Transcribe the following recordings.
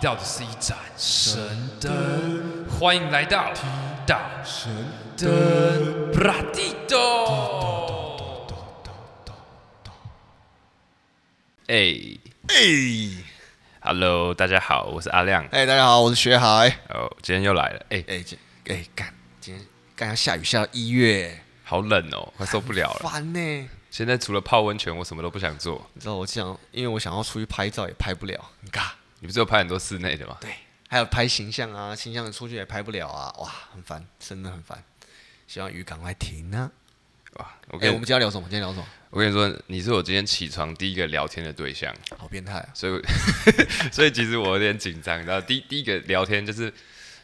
到的是一盏神灯，欢迎来到到神灯布拉蒂多。哎哎，Hello，大家好，我是阿亮。哎，大家好，我是学海。哦，今天又来了。哎哎，今哎干，今天刚刚下雨下到一月，好冷哦，快受不了了。烦呢。现在除了泡温泉，我什么都不想做。你知道我想，因为我想要出去拍照也拍不了，你看。你不是有拍很多室内的吗？对，还有拍形象啊，形象的出去也拍不了啊，哇，很烦，真的很烦。希望雨赶快停啊！哇，OK，、欸、我们今天聊什么？今天聊什么？我跟你说，你是我今天起床第一个聊天的对象，好变态啊！所以，所以其实我有点紧张，你知道，第第一个聊天就是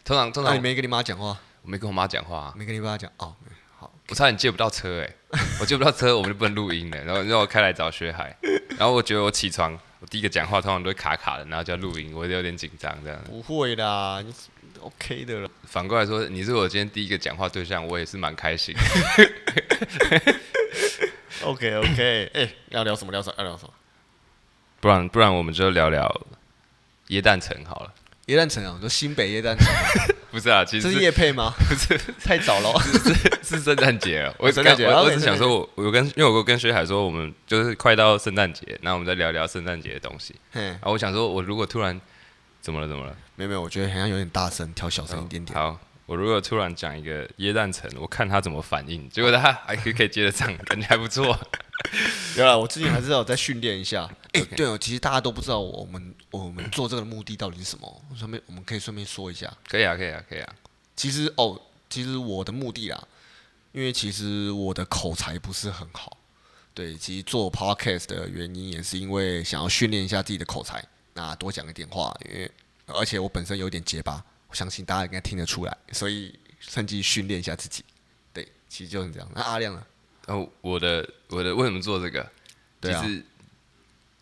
通常通常、啊、你没跟你妈讲话，我没跟我妈讲话、啊，没跟你爸讲哦。好，我差点借不到车哎、欸，我借不到车，我们就不能录音了，然后让我开来找薛海，然后我觉得我起床。我第一个讲话通常都会卡卡的，然后就要录音，我就有点紧张这样。不会啦，你 OK 的了。反过来说，你是我今天第一个讲话对象，我也是蛮开心。OK OK，哎、欸，要聊什么？聊什么？要聊什么？不然不然，我们就聊聊耶诞城好了。耶诞城啊，就新北耶诞城。不是啊，其实是这是夜配吗？不是，太早了。是是圣诞节了。我圣诞节，我只想说我，我有跟，因为我跟薛海说，我们就是快到圣诞节，那我们再聊聊圣诞节的东西。然后，我想说，我如果突然怎么了？怎么了？没有没有，我觉得好像有点大声，调小声一点点。哦。好，我如果突然讲一个耶诞城，我看他怎么反应。结果他还可以可以接得上，感觉还不错。有了，我最近还是要再训练一下。哎、欸，对哦，其实大家都不知道我们我们做这个的目的到底是什么，顺便我们可以顺便说一下。可以啊，可以啊，可以啊。其实哦，其实我的目的啊，因为其实我的口才不是很好。对，其实做 podcast 的原因也是因为想要训练一下自己的口才，那多讲一点话。因为而且我本身有点结巴，我相信大家应该听得出来，所以趁机训练一下自己。对，其实就是这样。那阿亮呢？哦，我的我的为什么做这个？对啊，其实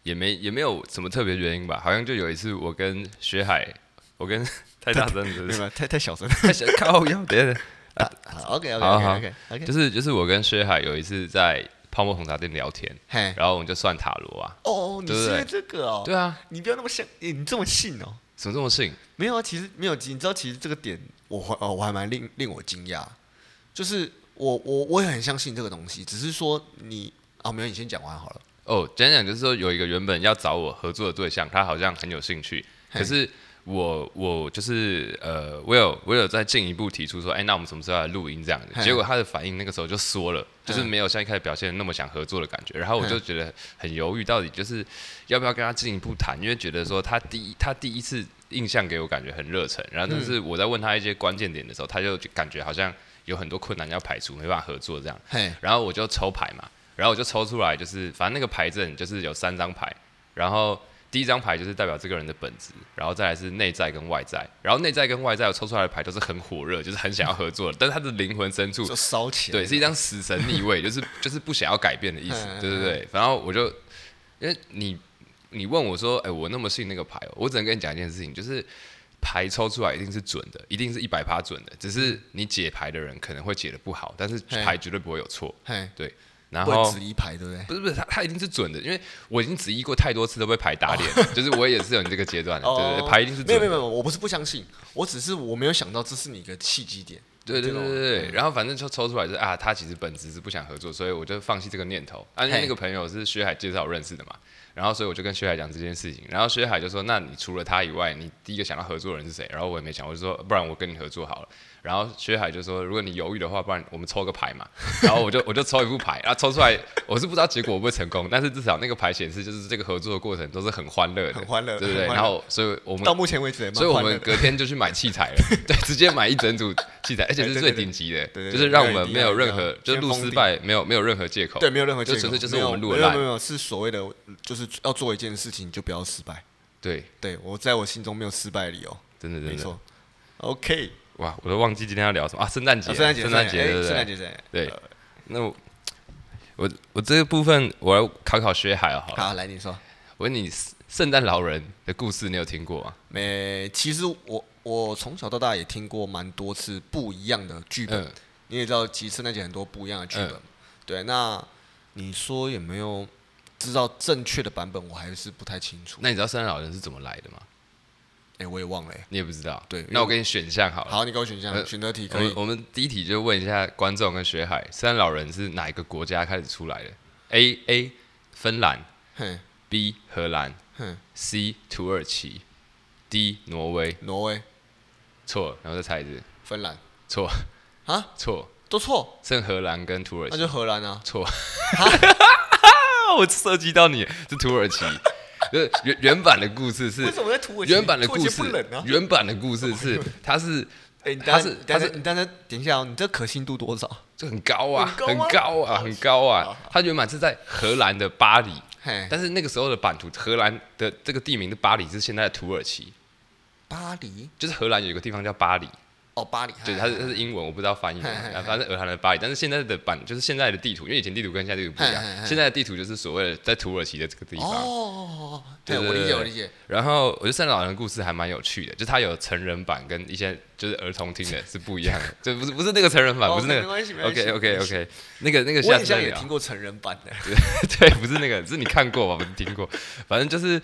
也没也没有什么特别原因吧。好像就有一次我跟学海，我跟 太大声是不是？太太小声，太小靠腰。等下啊，OK OK OK OK，就是就是我跟薛海有一次在泡沫红茶店聊天，然后我们就算塔罗啊。哦，你是这个哦？对啊，你不要那么信，你这么信哦？怎么这么信？没有啊，其实没有，你知道，其实这个点我哦，我还蛮令令我惊讶，就是。我我我也很相信这个东西，只是说你啊，没有，你先讲完好了。哦，讲讲就是说有一个原本要找我合作的对象，他好像很有兴趣，可是我我就是呃，我有我有再进一步提出说，哎，那我们什么时候来录音这样的？结果他的反应那个时候就缩了，就是没有像一开始表现的那么想合作的感觉。然后我就觉得很犹豫，到底就是要不要跟他进一步谈，因为觉得说他第一他第一次印象给我感觉很热忱，然后但是我在问他一些关键点的时候，他就感觉好像。有很多困难要排除，没办法合作这样。嘿，然后我就抽牌嘛，然后我就抽出来，就是反正那个牌阵就是有三张牌，然后第一张牌就是代表这个人的本质，然后再来是内在跟外在，然后内在跟外在我抽出来的牌都是很火热，就是很想要合作的，但是他的灵魂深处就烧起来，对，是一张死神逆位，就是就是不想要改变的意思，对对对。然后 我就因为你你问我说，哎，我那么信那个牌，我只能跟你讲一件事情，就是。牌抽出来一定是准的，一定是一百趴准的。只是你解牌的人可能会解的不好，但是牌绝对不会有错。对，然后指一排对不对？不是不是，他他一定是准的，因为我已经指一过太多次都被牌打脸，哦、就是我也是有你这个阶段的。对对对，牌一定是准的。没有没有，我不是不相信，我只是我没有想到这是你的契机点。对对对对对，然后反正就抽出来就是啊，他其实本质是不想合作，所以我就放弃这个念头。啊，那个朋友是薛海介绍我认识的嘛。然后，所以我就跟薛海讲这件事情。然后薛海就说：“那你除了他以外，你第一个想要合作的人是谁？”然后我也没想，我就说：“不然我跟你合作好了。”然后薛海就说：“如果你犹豫的话，不然我们抽个牌嘛。”然后我就我就抽一副牌，然后抽出来，我是不知道结果会不会成功，但是至少那个牌显示就是这个合作的过程都是很欢乐的，很欢乐，对不对？然后，所以我们到目前为止，所以我们隔天就去买器材了，对，直接买一整组器材，而且是最顶级的，就是让我们没有任何就是录失败没有没有任何借口，对，没有任何借口，就纯粹就是我们录的烂，没有没有是所谓的就是要做一件事情就不要失败，对，对我在我心中没有失败理由，真的真的，没错，OK。哇，我都忘记今天要聊什么啊！圣诞节，圣诞节，圣诞节，对那我我我这个部分我要考考薛海好了。好，来你说。我问你，圣诞老人的故事你有听过吗？没，其实我我从小到大也听过蛮多次不一样的剧本。你也知道，其实圣诞节很多不一样的剧本。对，那你说有没有知道正确的版本？我还是不太清楚。那你知道圣诞老人是怎么来的吗？哎，我也忘了，你也不知道。对，那我给你选项好了。好，你给我选项，选择题可以。我们第一题就问一下观众跟学海，圣诞老人是哪一个国家开始出来的？A A 芬兰，B 荷兰，C 土耳其，D 挪威。挪威。错，然后再猜一次。芬兰。错。啊？错。都错。剩荷兰跟土耳其。那就荷兰啊。错。我涉及到你，是土耳其。就是原原版的故事是，原版的故事，原版的故事是，它是，哎，它是，它是，你等等，等一下哦，你这可信度多少？这很高啊，很高啊，很高啊。它原版是在荷兰的巴黎，但是那个时候的版图，荷兰的这个地名的巴黎是现在的土耳其。巴黎就是荷兰有一个地方叫巴黎。哦，巴黎，对，它是它是英文，我不知道翻译，反正俄罗斯的巴黎。但是现在的版就是现在的地图，因为以前地图跟现在地图不一样，现在的地图就是所谓的在土耳其的这个地方。哦，对，我理解，我理解。然后我觉得圣诞老人的故事还蛮有趣的，就是它有成人版跟一些就是儿童听的是不一样的，就不是不是那个成人版，不是那个。OK OK OK，那个那个下次我也听过成人版的，对，不是那个，是你看过吧？不是听过，反正就是。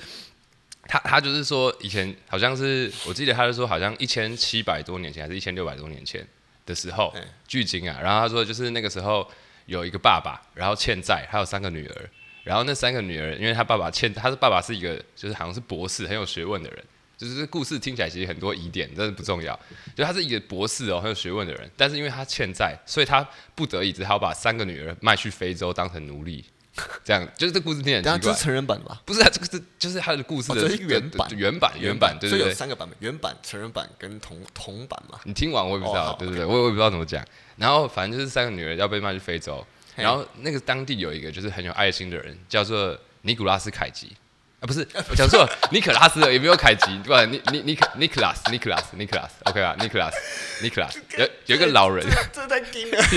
他他就是说，以前好像是，我记得他是说，好像一千七百多年前还是一千六百多年前的时候，距今啊。然后他说，就是那个时候有一个爸爸，然后欠债，还有三个女儿。然后那三个女儿，因为他爸爸欠，他的爸爸是一个就是好像是博士，很有学问的人。就是这故事听起来其实很多疑点，但是不重要。就他是一个博士哦，很有学问的人，但是因为他欠债，所以他不得已只好把三个女儿卖去非洲当成奴隶。这样就是这故事听起来很奇怪。这是成人版吧？不是，这个是就是他的故事的原版，原版，原版，对对对。所以有三个版本：原版、成人版跟同同版嘛。你听完我也不知道，对对对，我也我也不知道怎么讲。然后反正就是三个女儿要被卖去非洲，然后那个当地有一个就是很有爱心的人，叫做尼古拉斯凯吉。啊，不是，我讲错了，尼可拉斯也没有凯吉，对吧？尼尼尼克尼克拉斯，尼克拉斯，尼克拉斯，OK 吧？尼克拉斯，尼克拉斯，有有一个老人，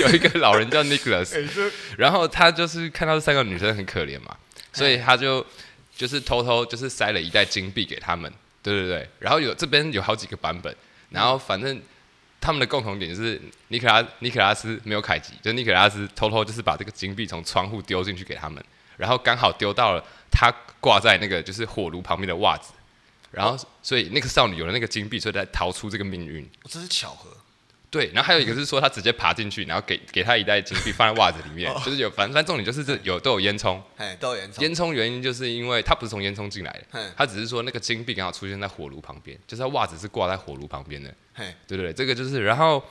有一个老人 叫尼克拉斯，然后他就是看到这三个女生很可怜嘛，所以他就就是偷偷就是塞了一袋金币给他们，对对对，然后有这边有好几个版本，然后反正他们的共同点就是尼克拉尼克拉斯没有凯吉，就尼克拉斯偷偷就是把这个金币从窗户丢进去给他们。然后刚好丢到了他挂在那个就是火炉旁边的袜子，然后所以那个少女有了那个金币，所以才逃出这个命运。这是巧合。对，然后还有一个是说他直接爬进去，然后给给他一袋金币放在袜子里面，就是有反正反正重点就是这有都有烟囱。都有烟囱。烟囱原因就是因为他不是从烟囱进来的，他只是说那个金币刚好出现在火炉旁边，就是他袜子是挂在火炉旁边的。对对对，这个就是然后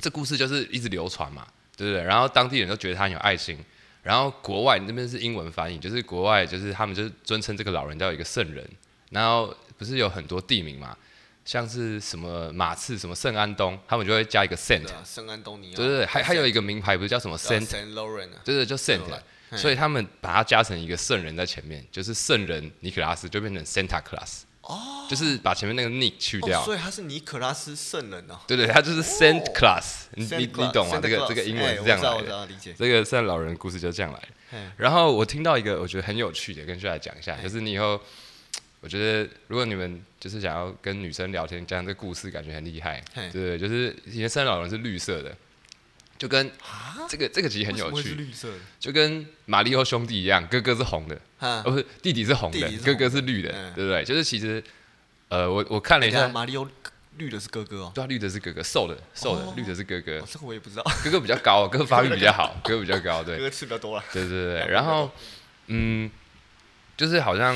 这故事就是一直流传嘛，对不对？然后当地人都觉得他很有爱心。然后国外那边是英文翻译，就是国外就是他们就是尊称这个老人叫一个圣人。然后不是有很多地名嘛，像是什么马刺、什么圣安东，他们就会加一个 Saint。圣安东尼。对对对，还还有一个名牌不是叫什么 Saint？对对，叫 Saint。所以他们把它加成一个圣人在前面，就是圣人尼可拉斯就变成 Santa Claus。哦，就是把前面那个 Nick 去掉，所以他是尼可拉斯圣人哦。对对，他就是 Saint Class，你你你懂吗？这个这个英文是这样来的。这个圣诞老人故事就这样来的。然后我听到一个我觉得很有趣的，跟大家讲一下，就是你以后，我觉得如果你们就是想要跟女生聊天，讲这个故事感觉很厉害，对对，就是以前圣诞老人是绿色的，就跟这个这个其实很有趣，就跟马里奥兄弟一样，哥哥是红的。啊，不是，弟弟是红的，哥哥是绿的，对不对？就是其实，呃，我我看了一下，马里奥绿的是哥哥哦，对啊，绿的是哥哥，瘦的瘦的，绿的是哥哥，这个我也不知道，哥哥比较高，哥哥发育 比较好，哥哥比较高，对，哥哥吃比较多了，对对对，然后，嗯，就是好像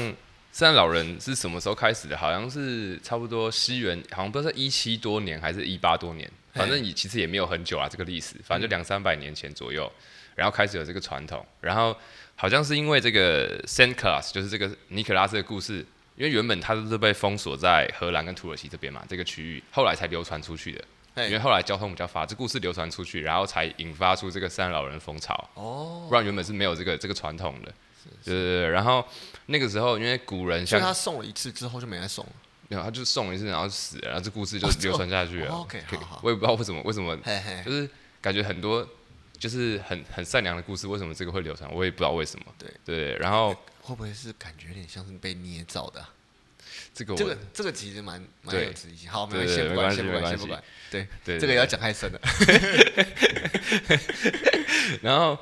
圣诞老人是什么时候开始的？好像是差不多西元，好像不知道是一七多年还是一八多年，反正也其实也没有很久啊，这个历史，反正就两三百年前左右，然后开始有这个传统，然后。好像是因为这个 Saint Claus 就是这个尼可拉斯的故事，因为原本他都是被封锁在荷兰跟土耳其这边嘛，这个区域，后来才流传出去的。因为后来交通比较发达，这故事流传出去，然后才引发出这个圣诞老人风潮。哦，不然原本是没有这个这个传统的。对对对。然后那个时候，因为古人像他送了一次之后就没再送了，没有，他就送一次然后死了，然后这故事就流传下去了。OK，好好。我也不知道为什么，为什么，就是感觉很多。就是很很善良的故事，为什么这个会流传？我也不知道为什么。对对，然后会不会是感觉有点像是被捏造的？这个我这个这个其实蛮蛮有争议性。好，没关系，没关系，没关系。对对，这个要讲太深了。然后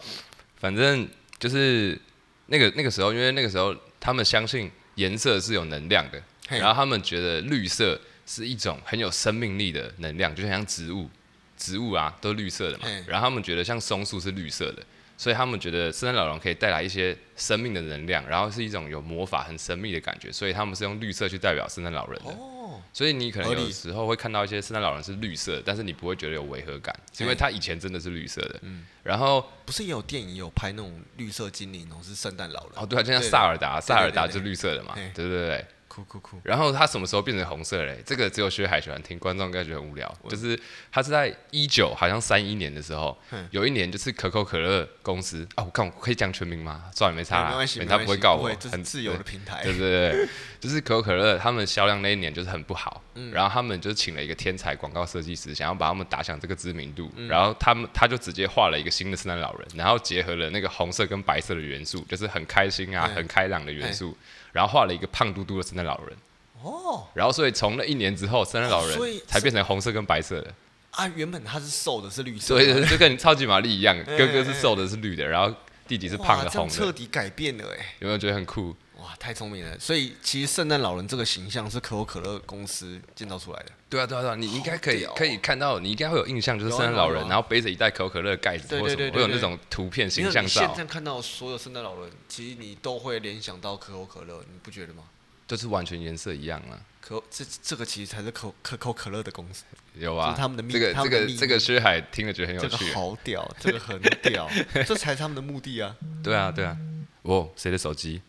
反正就是那个那个时候，因为那个时候他们相信颜色是有能量的，然后他们觉得绿色是一种很有生命力的能量，就像植物，植物啊都绿色的嘛。然后他们觉得像松树是绿色的。所以他们觉得圣诞老人可以带来一些生命的能量，然后是一种有魔法、很神秘的感觉。所以他们是用绿色去代表圣诞老人的。哦。所以你可能有时候会看到一些圣诞老人是绿色，但是你不会觉得有违和感，因为他以前真的是绿色的。嗯。然后不是也有电影有拍那种绿色精灵，然后是圣诞老人。哦，对啊，就像萨尔达，萨尔达是绿色的嘛。对对对。酷酷酷！然后他什么时候变成红色嘞？这个只有薛海喜欢听，观众应该觉得很无聊。就是他是在一九好像三一年的时候，有一年就是可口可乐公司啊，我看我可以讲全名吗？算了，没差，没关系，他不会告我，很自由的平台。对对对，就是可口可乐他们销量那一年就是很不好，然后他们就请了一个天才广告设计师，想要把他们打响这个知名度，然后他们他就直接画了一个新的圣诞老人，然后结合了那个红色跟白色的元素，就是很开心啊、很开朗的元素。然后画了一个胖嘟嘟的圣诞老人，哦，然后所以从那一年之后，圣诞老人才变成红色跟白色的。啊，原本他是瘦的，是绿色，所以 就跟超级玛丽一样，哥哥是瘦的，是绿的，然后弟弟是胖的，红的，彻底改变了，哎，有没有觉得很酷？哇，太聪明了！所以其实圣诞老人这个形象是可口可乐公司建造出来的。对啊，对啊，对啊，你应该可以可以看到，你应该会有印象，就是圣诞老人，然后背着一袋可口可乐盖子，或什么会有那种图片形象照。现在看到所有圣诞老人，其实你都会联想到可口可乐，你不觉得吗？就是完全颜色一样啊！可这这个其实才是可可口可乐的公司，有啊，他们的秘这个这个这个薛海听了觉得很有趣，这个好屌，这个很屌，这才是他们的目的啊！对啊对啊，哦，谁的手机？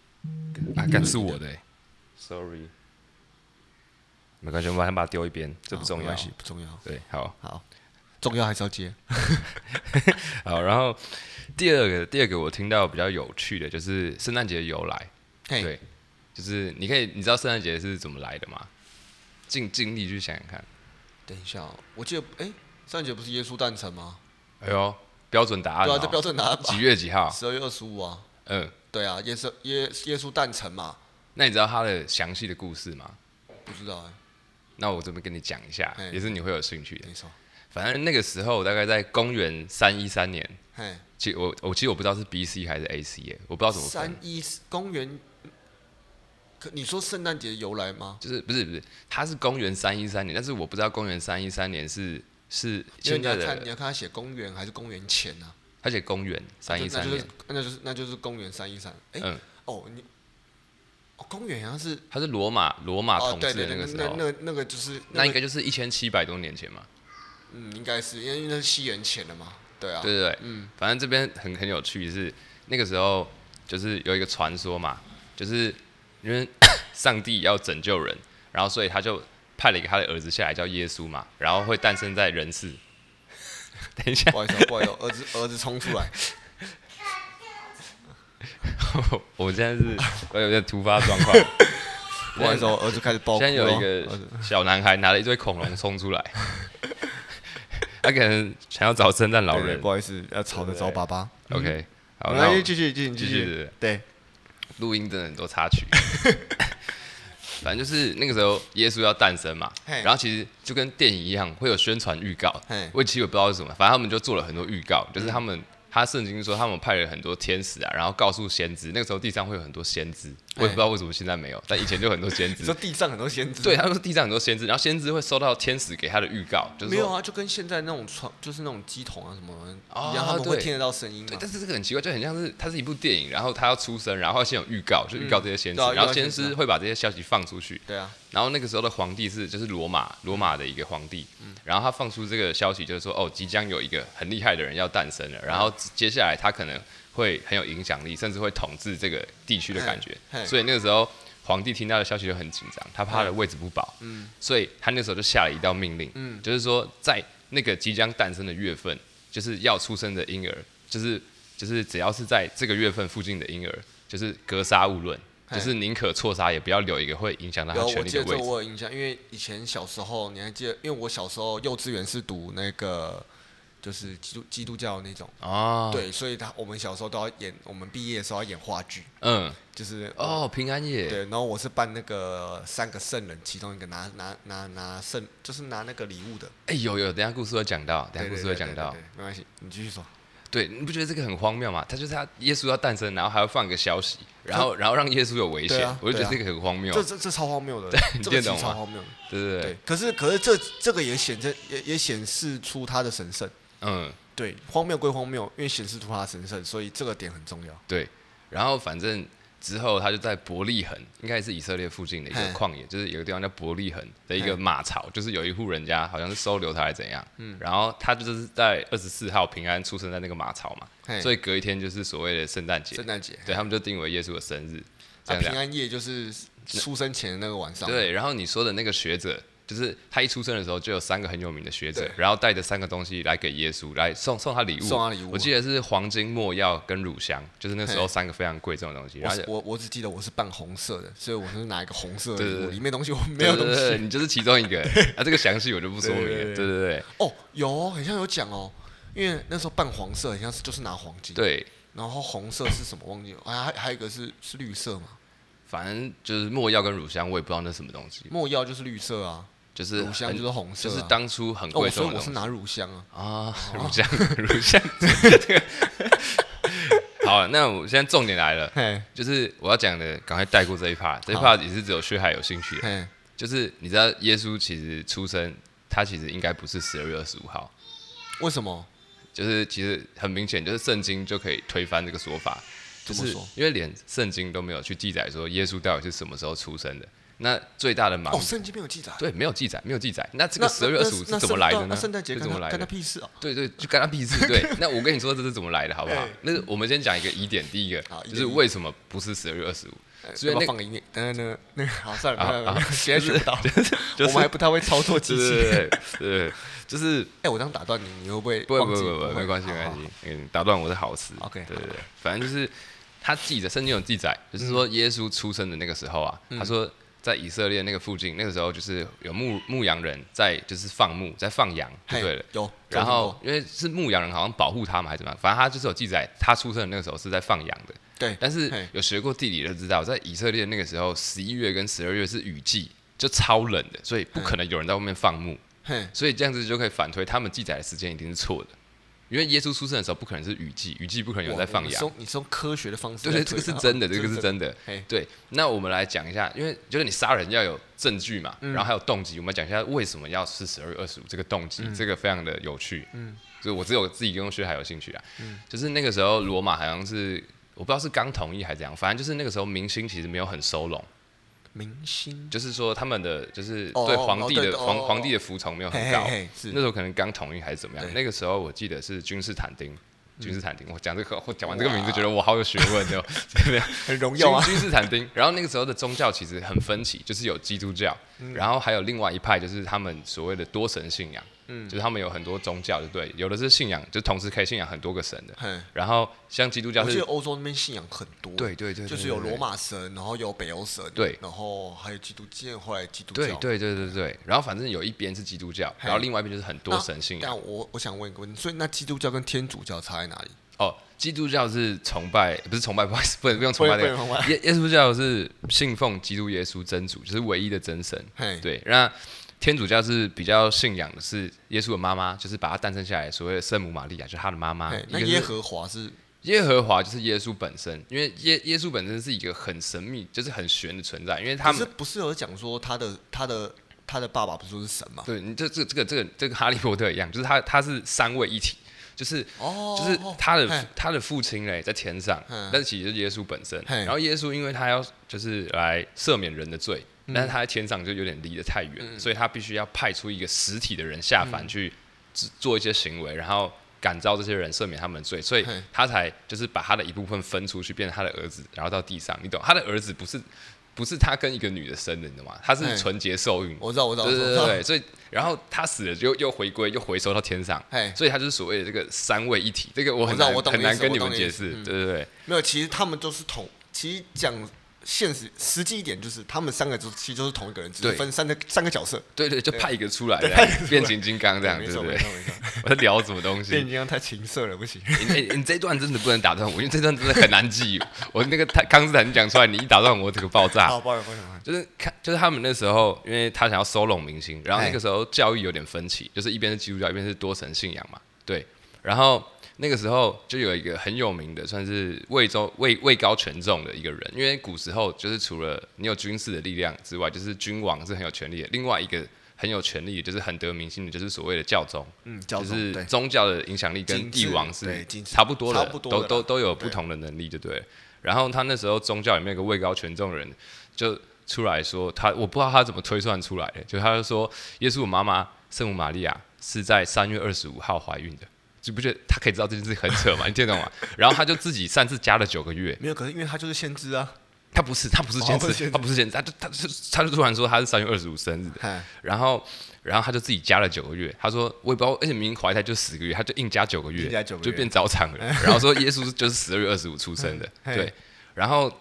啊，干是我的，sorry，没关系，我马上把它丢一边，这不重要，不重要，对，好，好，重要还是要接，好，然后第二个第二个我听到比较有趣的就是圣诞节的由来，对。就是你可以，你知道圣诞节是怎么来的吗？尽尽力去想想看。等一下，哦我记得，哎、欸，圣诞节不是耶稣诞辰吗？哎呦，标准答案。对啊，这标准答案。几月几号？十二月二十五啊。嗯，对啊，耶稣耶耶稣诞辰嘛。那你知道他的详细的故事吗？不知道哎、欸。那我这边跟你讲一下，也是你会有兴趣的。没错。反正那个时候大概在公元三一三年。嘿。其实我我其实我不知道是 B C 还是 A C 耶，我不知道怎么分。三一公元。可你说圣诞节的由来吗？就是不是不是，它是公元三一三年，但是我不知道公元三一三年是是现在的。你要看你要看他写公元还是公元前呢、啊？他写公元三一三年，那就是那就是公元三一三。哎，嗯，哦你，哦公元好像是，他是罗马罗马统治的那个时候，哦、那那那个就是、那个、那应该就是一千七百多年前嘛。嗯，应该是因为那是西元前的嘛。对啊，对对对，嗯，反正这边很很有趣是那个时候就是有一个传说嘛，就是。因为 上帝要拯救人，然后所以他就派了一个他的儿子下来，叫耶稣嘛，然后会诞生在人世。等一下，不好意思，不好意思，儿子儿子冲出来。我现在是我有点突发状况。不好意思，我儿子开始爆哭。现在有一个小男孩拿了一堆恐龙冲出来，他可能想要找圣诞老人。不好意思，要吵着找爸爸。OK，好，那继续继续继续。对。录音真的很多插曲，反正就是那个时候耶稣要诞生嘛，然后其实就跟电影一样，会有宣传预告。我其实也不知道是什么，反正他们就做了很多预告，就是他们。他圣经说，他们派了很多天使啊，然后告诉先知，那个时候地上会有很多先知，我也不知道为什么现在没有，但以前就很多先知。说地上很多先知？对，他们说地上很多先知，然后先知会收到天使给他的预告，就是没有啊，就跟现在那种传，就是那种鸡桶啊什么一样，他们会听得到声音。对，但是这个很奇怪，就很像是它是一部电影，然后他要出生，然后先有预告，就预告这些先知，然后先知会把这些消息放出去。对啊。然后那个时候的皇帝是就是罗马罗马的一个皇帝，然后他放出这个消息，就是说哦，即将有一个很厉害的人要诞生了，然后接下来他可能会很有影响力，甚至会统治这个地区的感觉。所以那个时候皇帝听到的消息就很紧张，他怕他的位置不保，嗯所以他那时候就下了一道命令，嗯就是说在那个即将诞生的月份，就是要出生的婴儿，就是就是只要是在这个月份附近的婴儿，就是格杀勿论。就是宁可错杀，也不要留一个会影响到他权力的位置。我记得这我有印象，因为以前小时候你还记得，因为我小时候幼稚园是读那个就是基督基督教的那种哦，对，所以他我们小时候都要演，我们毕业的时候要演话剧，嗯，就是哦平安夜，对，然后我是扮那个三个圣人，其中一个拿拿拿拿圣，就是拿那个礼物的。哎、欸，有有，等下故事会讲到，等下故事会讲到，没关系，你继续说。对，你不觉得这个很荒谬吗？他就是他耶稣要诞生，然后还要放一个消息，然后然后让耶稣有危险，我就觉得这个很荒谬。这这这超荒谬的，对，这个超荒谬。对对对。可是可是这这个也显这也也显示出他的神圣。嗯，对，荒谬归荒谬，因为显示出他的神圣，所以这个点很重要。对，然后反正。之后，他就在伯利恒，应该是以色列附近的一个旷野，就是有个地方叫伯利恒的一个马槽，就是有一户人家好像是收留他还是怎样，嗯，然后他就是在二十四号平安出生在那个马槽嘛，所以隔一天就是所谓的圣诞节，圣诞节，对他们就定为耶稣的生日，平安夜就是出生前的那个晚上，对，然后你说的那个学者。就是他一出生的时候，就有三个很有名的学者，然后带着三个东西来给耶稣，来送送他礼物。送他礼物。我记得是黄金、墨药跟乳香，就是那时候三个非常贵重的东西。然后我我只记得我是扮红色的，所以我是拿一个红色的礼物，里面东西我没有东西。对对对，你就是其中一个。啊，这个详细我就不说明了。对对对。哦，有，很像有讲哦，因为那时候扮黄色，很像是就是拿黄金。对。然后红色是什么？忘记了。还还还有一个是是绿色嘛？反正就是墨药跟乳香，我也不知道那什么东西。墨药就是绿色啊。就是乳香就是红色，就是当初很贵重的。所以我是拿乳香啊。啊，乳香，乳香。好，那我现在重点来了，就是我要讲的，赶快带过这一 part。这一 part 也是只有薛海有兴趣的。就是你知道耶稣其实出生，他其实应该不是十二月二十五号。为什么？就是其实很明显，就是圣经就可以推翻这个说法。就是因为连圣经都没有去记载说耶稣到底是什么时候出生的。那最大的盲哦，圣经没有记载，对，没有记载，没有记载。那这个十二月二十五是怎么来的呢？圣诞节怎么来的？干他屁事哦！对对，就干他屁事。对，那我跟你说这是怎么来的，好不好？那我们先讲一个疑点，第一个就是为什么不是十二月二十五？所以那放个音乐，等等那个好算了，现在学不到，我们还不太会操作机器。对对，就是哎，我这样打断你，你会不会？不会不会不会，没关系没关系，嗯，打断我是好事。OK，对对对，反正就是他记着圣经有记载，就是说耶稣出生的那个时候啊，他说。在以色列那个附近，那个时候就是有牧牧羊人在，就是放牧，在放羊，就对了。有。然后因为是牧羊人，好像保护他们还是怎么样，反正他就是有记载，他出生的那个时候是在放羊的。对。但是有学过地理的知道，在以色列那个时候，十一月跟十二月是雨季，就超冷的，所以不可能有人在外面放牧。所以这样子就可以反推，他们记载的时间一定是错的。因为耶稣出生的时候不可能是雨季，雨季不可能有人在放羊。你是用科学的方式？对对，这个是真的，这个是真的。对，那我们来讲一下，因为就是你杀人要有证据嘛，然后还有动机。我们讲一下为什么要是十二月二十五这个动机，这个非常的有趣。嗯，就我只有自己跟薛海有兴趣啊。嗯，就是那个时候罗马好像是我不知道是刚同意还是怎样，反正就是那个时候民心其实没有很收拢。明星就是说，他们的就是对皇帝的皇皇帝的服从没有很高，那时候可能刚统一还是怎么样？那个时候我记得是君士坦丁，君士坦丁，我讲这个，我讲完这个名字，觉得我好有学问，就？很荣耀啊！君士坦丁。然后那个时候的宗教其实很分歧，就是有基督教，然后还有另外一派，就是他们所谓的多神信仰。嗯，就是他们有很多宗教，就对，有的是信仰，就同时可以信仰很多个神的。然后像基督教，是欧洲那边信仰很多。对对对，就是有罗马神，然后有北欧神，对，然后还有基督教，后来基督教。对对对对对。然后反正有一边是基督教，然后另外一边就是很多神信仰。但我我想问一个问题，所以那基督教跟天主教差在哪里？哦，基督教是崇拜，不是崇拜，不好意思，不能不用崇拜那个。耶耶稣教是信奉基督耶稣真主，就是唯一的真神。对，那。天主教是比较信仰的是耶稣的妈妈，就是把他诞生下来，所谓的圣母玛利亚，就是他的妈妈。那耶和华是耶和华，就是耶稣本身，因为耶耶稣本身是一个很神秘，就是很玄的存在，因为他们不是有讲说他的他的他的爸爸不是说是神吗？对，你这这这个这个这个哈利波特一样，就是他他是三位一体，就是哦，就是他的他的父亲嘞在天上，但是其实是耶稣本身，然后耶稣因为他要就是来赦免人的罪。但是他在天上就有点离得太远，嗯、所以他必须要派出一个实体的人下凡去做一些行为，然后感召这些人赦免他们的罪，所以他才就是把他的一部分分出去，变成他的儿子，然后到地上。你懂？他的儿子不是不是他跟一个女的生的，你懂吗？他是纯洁受孕。我知道，我知道。对对对，所以然后他死了，就又回归，又回收到天上。所以他就是所谓的这个三位一体。这个我很难很难跟你们解释。对对对，没有，其实他们都是同，其实讲。现实实际一点就是，他们三个就其实都是同一个人，只是分三个三个角色。对对，就派一个出来，变形金刚这样，对不对？我在聊什么东西？变形金刚太情色了，不行。你你这段真的不能打断我，因为这段真的很难记。我那个康斯坦你讲出来，你一打断我，这个爆炸。好，抱歉抱歉。就是看，就是他们那时候，因为他想要收拢明星，然后那个时候教育有点分歧，就是一边是基督教，一边是多神信仰嘛。对，然后。那个时候就有一个很有名的，算是位中位位高权重的一个人，因为古时候就是除了你有军事的力量之外，就是君王是很有权力的。另外一个很有权力，就是很得民心的，就是所谓的教宗，嗯，教宗就是宗教的影响力跟帝王是差不多的，都都都有不同的能力，对不对？然后他那时候宗教里面有个位高权重的人就出来说，他我不知道他怎么推算出来的，就他就说耶稣妈妈圣母玛利亚是在三月二十五号怀孕的。就不觉得他可以知道这件事很扯吗？你听懂吗？然后他就自己擅自加了九个月。没有，可是因为他就是先知啊。他不是，他不是先知，哦、他不是先知，他就他就他就突然说他是三月二十五生日的。然后然后他就自己加了九个月。他说我也不知道，而且明明怀胎就十个月，他就硬加九个月，个月就变早产了。然后说耶稣就是十二月二十五出生的。对，然后。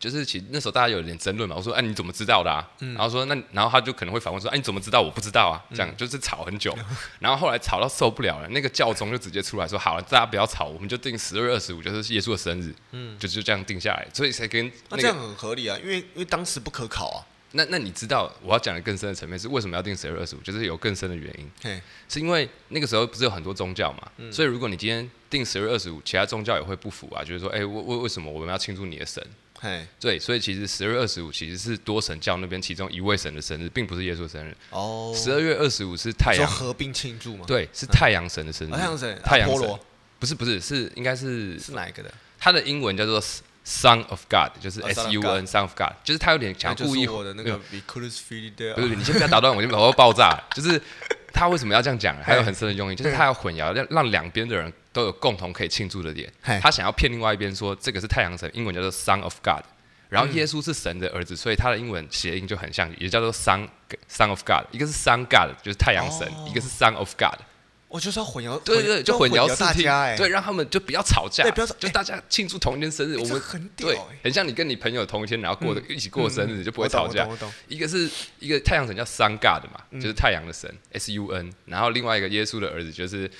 就是其实那时候大家有点争论嘛，我说哎、啊、你怎么知道的啊？嗯、然后说那然后他就可能会反问说哎、啊、你怎么知道我不知道啊？这样就是吵很久，嗯、然后后来吵到受不了了，那个教宗就直接出来说好了，大家不要吵，我们就定十二月二十五就是耶稣的生日，嗯，就就这样定下来，所以才跟那，这样很合理啊，因为因为当时不可考啊。那那你知道我要讲的更深的层面是为什么要定十二月二十五？就是有更深的原因，嘿是因为那个时候不是有很多宗教嘛，嗯、所以如果你今天定十二月二十五，其他宗教也会不服啊，就是说哎为为为什么我们要庆祝你的神？嘿，对，所以其实十二月二十五其实是多神教那边其中一位神的生日，并不是耶稣生日。哦，十二月二十五是太阳合并庆祝吗？对，是太阳神的生日。太阳神，太阳神，不是不是是应该是是哪一个的？他的英文叫做 Son of God，就是 S U N，Son of God，就是他有点想故意我的那个。不是，你先不要打断我，我就把我爆炸。就是他为什么要这样讲？还有很深的用意，就是他要混淆，让让两边的人。都有共同可以庆祝的点。他想要骗另外一边说这个是太阳神，英文叫做 Son of God，然后耶稣是神的儿子，所以他的英文谐音就很像，也叫做 Son Son of God。一个是 Son God，就是太阳神；哦、一个是 Son of God。我就是要混淆，对对对，就混淆视听，欸、对，让他们就不要吵架，对，不要吵，就大家庆祝同一天生日。欸、我们很对，很像你跟你朋友同一天，然后过的、嗯、一起过生日，就不会吵架。一个是一个太阳神叫 Sun God 嘛，嗯、就是太阳的神 S U N，然后另外一个耶稣的儿子就是。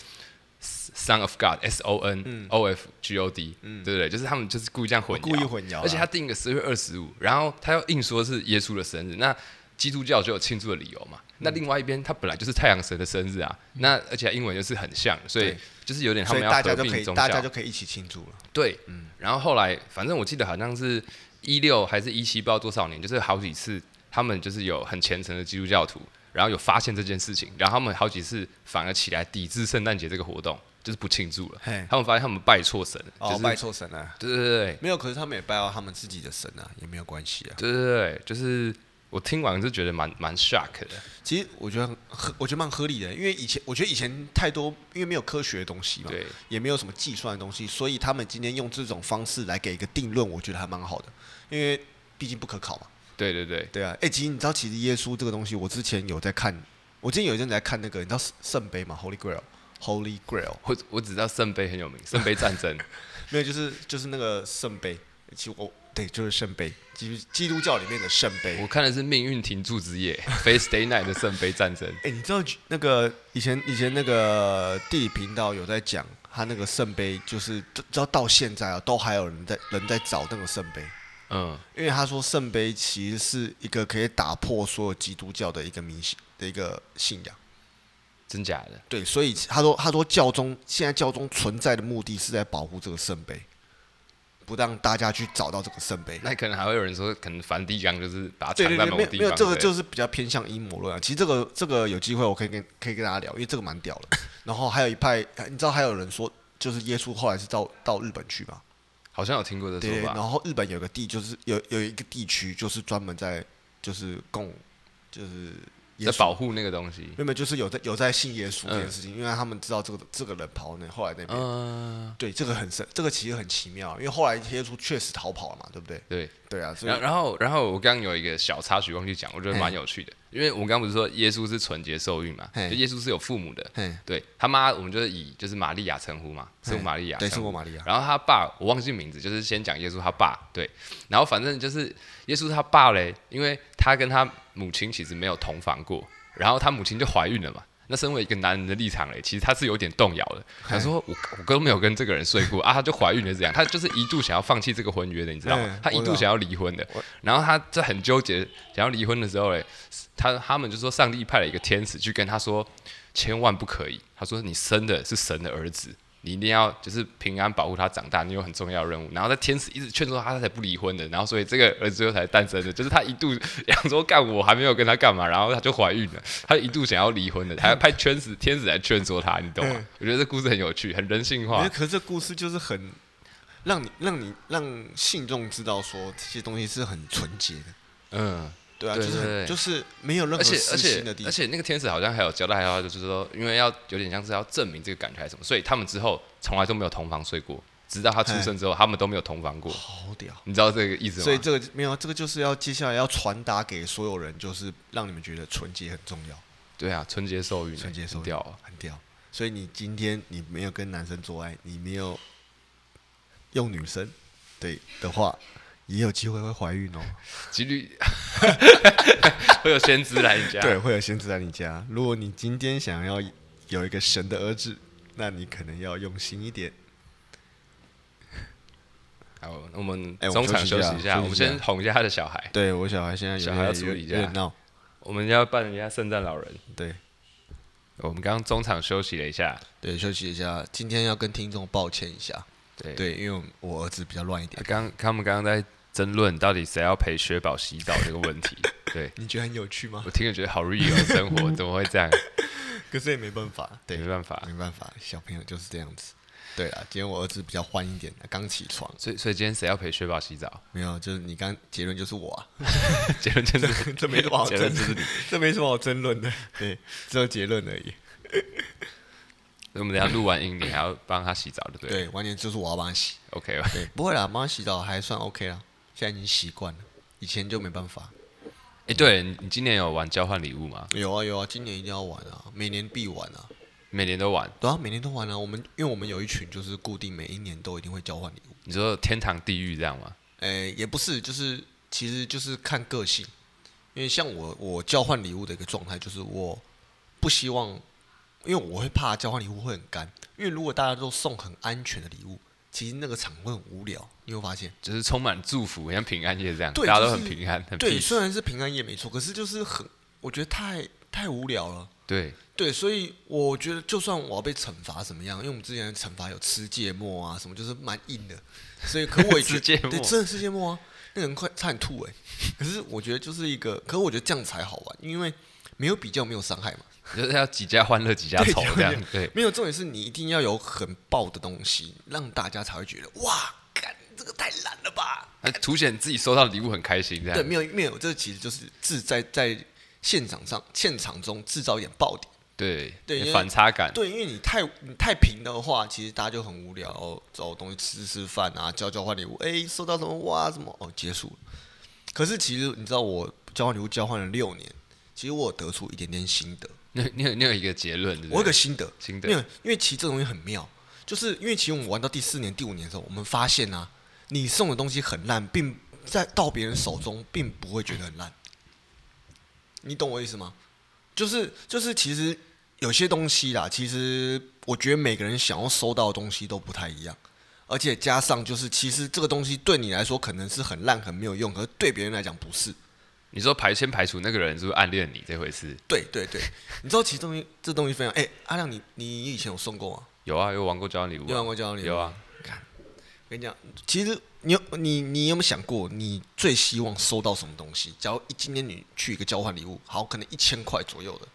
Son of God, S O N O F G O D，嗯，对不对？就是他们就是故意这样混淆，故意混淆。而且他定个十月二十五，然后他又硬说是耶稣的生日，那基督教就有庆祝的理由嘛？那另外一边他本来就是太阳神的生日啊，那而且英文又是很像，所以就是有点他们要合并宗教，大家就可以一起庆祝了。对，嗯。然后后来反正我记得好像是一六还是一七，不知道多少年，就是好几次他们就是有很虔诚的基督教徒，然后有发现这件事情，然后他们好几次反而起来抵制圣诞节这个活动。就是不庆祝了，嘿他们发现他们拜错神了，哦，拜错神了，对对对，没有，可是他们也拜到他们自己的神啊，也没有关系啊，对对对，就是我听完就觉得蛮蛮 shock 的。其实我觉得很，我觉得蛮合理的，因为以前我觉得以前太多，因为没有科学的东西嘛，对，也没有什么计算的东西，所以他们今天用这种方式来给一个定论，我觉得还蛮好的，因为毕竟不可考嘛。对对对，对啊，哎，其实你知道，其实耶稣这个东西，我之前有在看，我之前有一阵子在看那个，你知道圣杯嘛？Holy Grail。Holy Grail，我我只知道圣杯很有名，圣杯战争，没有，就是就是那个圣杯，其实我对，就是圣杯，基基督教里面的圣杯。我看的是命运停住之夜，Feast Day Night 的圣杯战争。哎、欸，你知道那个以前以前那个地理频道有在讲，他那个圣杯就是，直到到现在啊，都还有人在人在找那个圣杯。嗯，因为他说圣杯其实是一个可以打破所有基督教的一个迷信的一个信仰。真假的？对，所以他说，他说教宗现在教宗存在的目的是在保护这个圣杯，不让大家去找到这个圣杯。那可能还会有人说，可能梵蒂冈就是把它藏在某个地方。没有，这个就是比较偏向阴谋论啊。其实这个这个有机会我可以跟可以跟大家聊，因为这个蛮屌的。然后还有一派，你知道还有人说，就是耶稣后来是到到日本去吗？好像有听过这说法。然后日本有个地，就是有有一个地区，就是专门在就是供就是。在保护那个东西，没有，就是有在有在信耶稣这件事情，嗯、因为他们知道这个这个人跑那后来那边，嗯、对，这个很神，这个其实很奇妙，因为后来耶稣确实逃跑了嘛，对不对？对。对啊，然后然后然后我刚刚有一个小插曲忘记讲，我觉得蛮有趣的，嘿因为我们刚刚不是说耶稣是纯洁受孕嘛，嘿。就耶稣是有父母的，对他妈我们就是以就是玛利亚称呼嘛，圣母玛利亚，对，圣母玛利亚，然后他爸我忘记名字，就是先讲耶稣他爸，对，然后反正就是耶稣他爸嘞，因为他跟他母亲其实没有同房过。然后他母亲就怀孕了嘛，那身为一个男人的立场嘞，其实他是有点动摇的。他说我我哥没有跟这个人睡过啊，他就怀孕了，这样他就是一度想要放弃这个婚约的，你知道吗？他一度想要离婚的。然后他在很纠结想要离婚的时候嘞，他他们就说上帝派了一个天使去跟他说，千万不可以。他说你生的是神的儿子，你一定要就是平安保护他长大，你有很重要的任务。然后在天使一直劝说他，他才不离婚的。然后所以这个儿子最后才诞生的，就是他一度 想说干我还没有跟他干嘛，然后他就怀孕了，他一度想要离婚的，还要派天使天使来劝说他，你懂吗？我觉得这故事很有趣，很人性化。可是这故事就是很让你让你让信众知道说这些东西是很纯洁的。嗯。对啊，就是就是没有任何私心的地方，而且那个天使好像还有交代，还有就是说，因为要有点像是要证明这个感觉还是什么，所以他们之后从来都没有同房睡过，直到他出生之后，他们都没有同房过。好屌，你知道这个意思吗？所以这个没有，这个就是要接下来要传达给所有人，就是让你们觉得纯洁很重要。对啊，纯洁受孕，纯洁受孕，啊，很屌。所以你今天你没有跟男生做爱，你没有用女生对的话。也有机会会怀孕哦，几率 会有先知来你家。对，会有先知来你家。如果你今天想要有一个神的儿子，那你可能要用心一点。好，我们中场休息一下，我们先哄一下他的小孩。对，我小孩现在小孩要处理一下，我们要扮人家圣诞老人。对，我们刚刚中场休息了一下，对，休息一下。今天要跟听众抱歉一下，对，对，因为我儿子比较乱一点。刚他们刚刚在。争论到底谁要陪薛宝洗澡这个问题，对，你觉得很有趣吗？我听了觉得好 real 生活，怎么会这样？可是也没办法，对，没办法，没办法，小朋友就是这样子。对啊，今天我儿子比较欢一点，刚起床，所以所以今天谁要陪薛宝洗澡？没有，就是你刚结论就是我啊，结论就是这没什么好争论的，这没什么好争论的，对，只有结论而已。所以我们等下录完音，你还要帮他洗澡的，对？对，完全就是我要帮他洗，OK 吧？对，不会啦，帮他洗澡还算 OK 啦。现在已经习惯了，以前就没办法。哎、欸，对你今年有玩交换礼物吗？有啊有啊，今年一定要玩啊，每年必玩啊，每年都玩。对啊，每年都玩啊。我们因为我们有一群，就是固定每一年都一定会交换礼物。你说天堂地狱这样吗？哎、欸，也不是，就是其实就是看个性。因为像我，我交换礼物的一个状态就是我不希望，因为我会怕交换礼物会很干。因为如果大家都送很安全的礼物。其实那个场会很无聊，你会发现，就是充满祝福，像平安夜这样，对，大家都很平安。对，虽然是平安夜没错，可是就是很，我觉得太太无聊了。对对，所以我觉得就算我要被惩罚怎么样，因为我们之前的惩罚有吃芥末啊什么，就是蛮硬的。所以可我也觉得，对，真的吃芥末啊，那个人快差点吐哎。可是我觉得就是一个，可是我觉得这样才好玩，因为没有比较，没有伤害嘛。就是要几家欢乐几家愁这样，对，对，没有重点是你一定要有很爆的东西，让大家才会觉得哇，干这个太烂了吧，还凸显自己收到礼物很开心这样。对，没有没有，这其实就是自在在现场上现场中制造一点爆点，对对，反差感。对，因为你太你太平的话，其实大家就很无聊，哦，找东西吃吃饭啊，交交换礼物，哎，收到什么哇什么哦，结束了。可是其实你知道，我交换礼物交换了六年，其实我有得出一点点心得。你你有你有一个结论，我有个心得，心得，因为因为其实这东西很妙，就是因为其实我们玩到第四年、第五年的时候，我们发现啊，你送的东西很烂，并在到别人手中并不会觉得很烂，你懂我意思吗？就是就是其实有些东西啦，其实我觉得每个人想要收到的东西都不太一样，而且加上就是其实这个东西对你来说可能是很烂很没有用，可是对别人来讲不是。你说排先排除那个人是不是暗恋你这回事？对对对，你知道其实东西这东西非常哎，阿亮你你以前有送过吗？有啊，有玩过交换礼物，有玩过交换礼物，有啊。看，我跟你讲，其实你有你你有没有想过，你最希望收到什么东西？假如今天你去一个交换礼物，好，可能一千块左右的，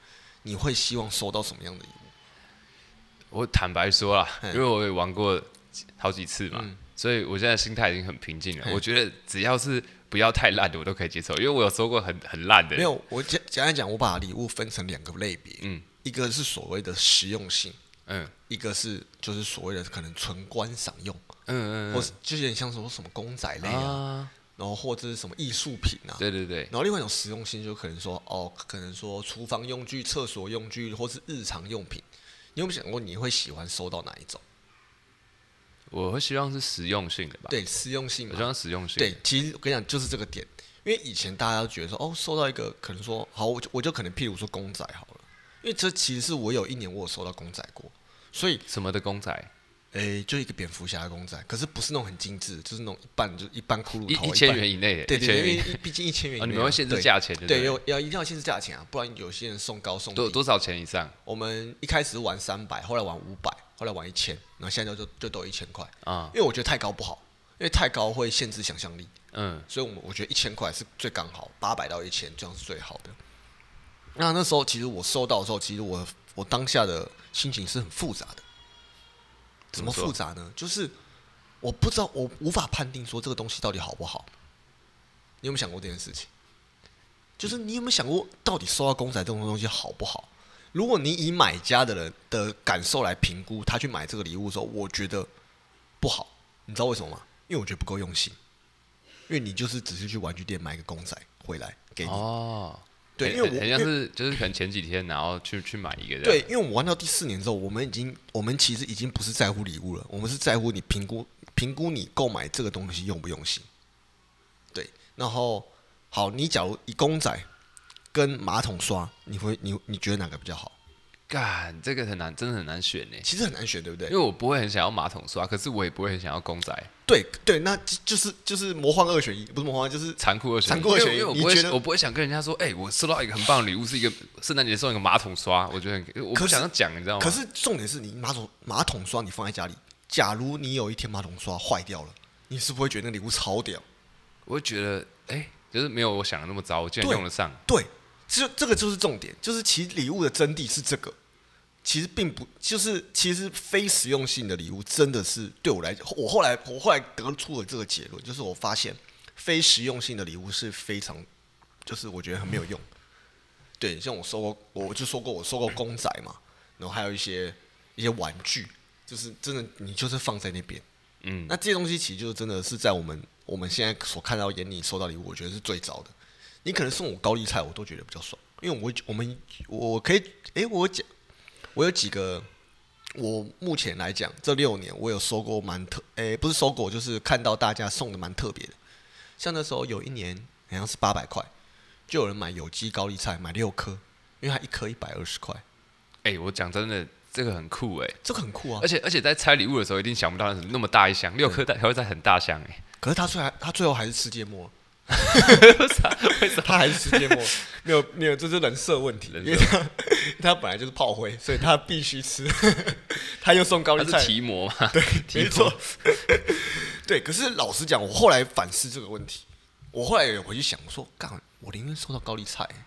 你会希望收到什么样的礼物？我坦白说啦，因为我也玩过好几次嘛，嗯、所以我现在心态已经很平静了。我觉得只要是。不要太烂的，我都可以接受，因为我有收过很很烂的。没有，我简简单讲，我把礼物分成两个类别，嗯，一个是所谓的实用性，嗯，一个是就是所谓的可能纯观赏用，嗯嗯，或是就有点像说什么公仔类啊，啊。然后或者是什么艺术品啊，对对对，然后另外一种实用性就可能说哦，可能说厨房用具、厕所用具，或是日常用品，你有没有想过你会喜欢收到哪一种？我会希望是实用性的吧。对，实用性。我希望实用性。对，其实我跟你讲，就是这个点。因为以前大家都觉得说，哦，收到一个可能说，好，我就我就可能譬如说公仔好了。因为这其实是我有一年我有收到公仔过，所以什么的公仔？诶，就一个蝙蝠侠的公仔，可是不是那种很精致，就是那种一半就一半骷髅头，一千元以内的，对对，因为毕竟一千元，你们会限制价钱，对，要要一定要限制价钱啊，不然有些人送高送低。多多少钱以上？我们一开始玩三百，后来玩五百，后来玩一千，然后现在就就都一千块啊，因为我觉得太高不好，因为太高会限制想象力，嗯，所以我们我觉得一千块是最刚好，八百到一千这样是最好的。那那时候其实我收到的时候，其实我我当下的心情是很复杂的。怎么复杂呢？就是我不知道，我无法判定说这个东西到底好不好。你有没有想过这件事情？就是你有没有想过，到底收到公仔这种东西好不好？如果你以买家的人的感受来评估，他去买这个礼物的时候，我觉得不好。你知道为什么吗？因为我觉得不够用心。因为你就是只是去玩具店买个公仔回来给你。哦。对，因为我好像是就是可能前几天，然后去去买一个。对，因为我们玩到第四年之后，我们已经我们其实已经不是在乎礼物了，我们是在乎你评估评估你购买这个东西用不用心。对，然后好，你假如以公仔跟马桶刷，你会你你觉得哪个比较好？干，这个很难，真的很难选呢。其实很难选，对不对？因为我不会很想要马桶刷，可是我也不会很想要公仔。对对，那就是就是魔幻二选一，不是魔幻，就是残酷二选一。残酷二选一，因为我不会，我不会想跟人家说，哎、欸，我收到一个很棒的礼物，是一个圣诞节送一个马桶刷，我觉得很，我不想要讲，你知道吗？可是重点是你马桶马桶刷你放在家里，假如你有一天马桶刷坏掉了，你是不会觉得那礼物超屌？我会觉得，哎、欸，就是没有我想的那么糟，我竟然用得上。对，其实这个就是重点，就是其实礼物的真谛是这个。其实并不，就是其实非实用性的礼物真的是对我来讲，我后来我后来得出了这个结论，就是我发现非实用性的礼物是非常，就是我觉得很没有用。对，像我收过，我就说过我收过公仔嘛，然后还有一些一些玩具，就是真的你就是放在那边，嗯，那这些东西其实就是真的是在我们我们现在所看到眼里收到礼物，我觉得是最糟的。你可能送我高丽菜，我都觉得比较爽，因为我我们我可以，诶，我讲。我有几个，我目前来讲这六年我有收过蛮特，诶、欸，不是收过，就是看到大家送的蛮特别的。像那时候有一年好像是八百块，就有人买有机高丽菜买六颗，因为它一颗一百二十块。哎、欸，我讲真的，这个很酷哎、欸，这个很酷啊！而且而且在拆礼物的时候，一定想不到那么大一箱，六颗还会在很大箱哎、欸。可是他最后他最后还是吃芥末。他还是世界末，没有没有，这是人设问题。因为他他本来就是炮灰，所以他必须吃。他又送高丽菜，提摩嘛？对，没错。对，可是老实讲，我后来反思这个问题，我后来也回去想说，干，我宁愿收到高丽菜，因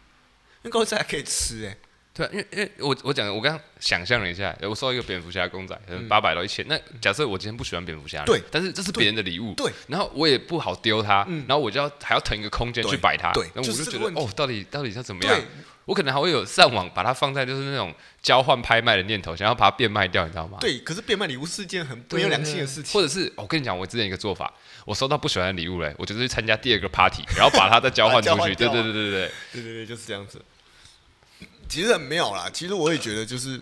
为高丽菜还可以吃哎。对，因为因为我我讲，我刚刚想象了一下，我收到一个蝙蝠侠公仔，可能八百到一千。那假设我今天不喜欢蝙蝠侠，对，但是这是别人的礼物，对，然后我也不好丢它，然后我就要还要腾一个空间去摆它，对，那我就觉得哦，到底到底要怎么样？我可能还会有上网把它放在就是那种交换拍卖的念头，想要把它变卖掉，你知道吗？对，可是变卖礼物是件很没有良心的事情。或者是我跟你讲，我之前一个做法，我收到不喜欢的礼物嘞，我就是去参加第二个 party，然后把它再交换出去。对对对对对对对对，就是这样子。其实很妙啦，其实我也觉得就是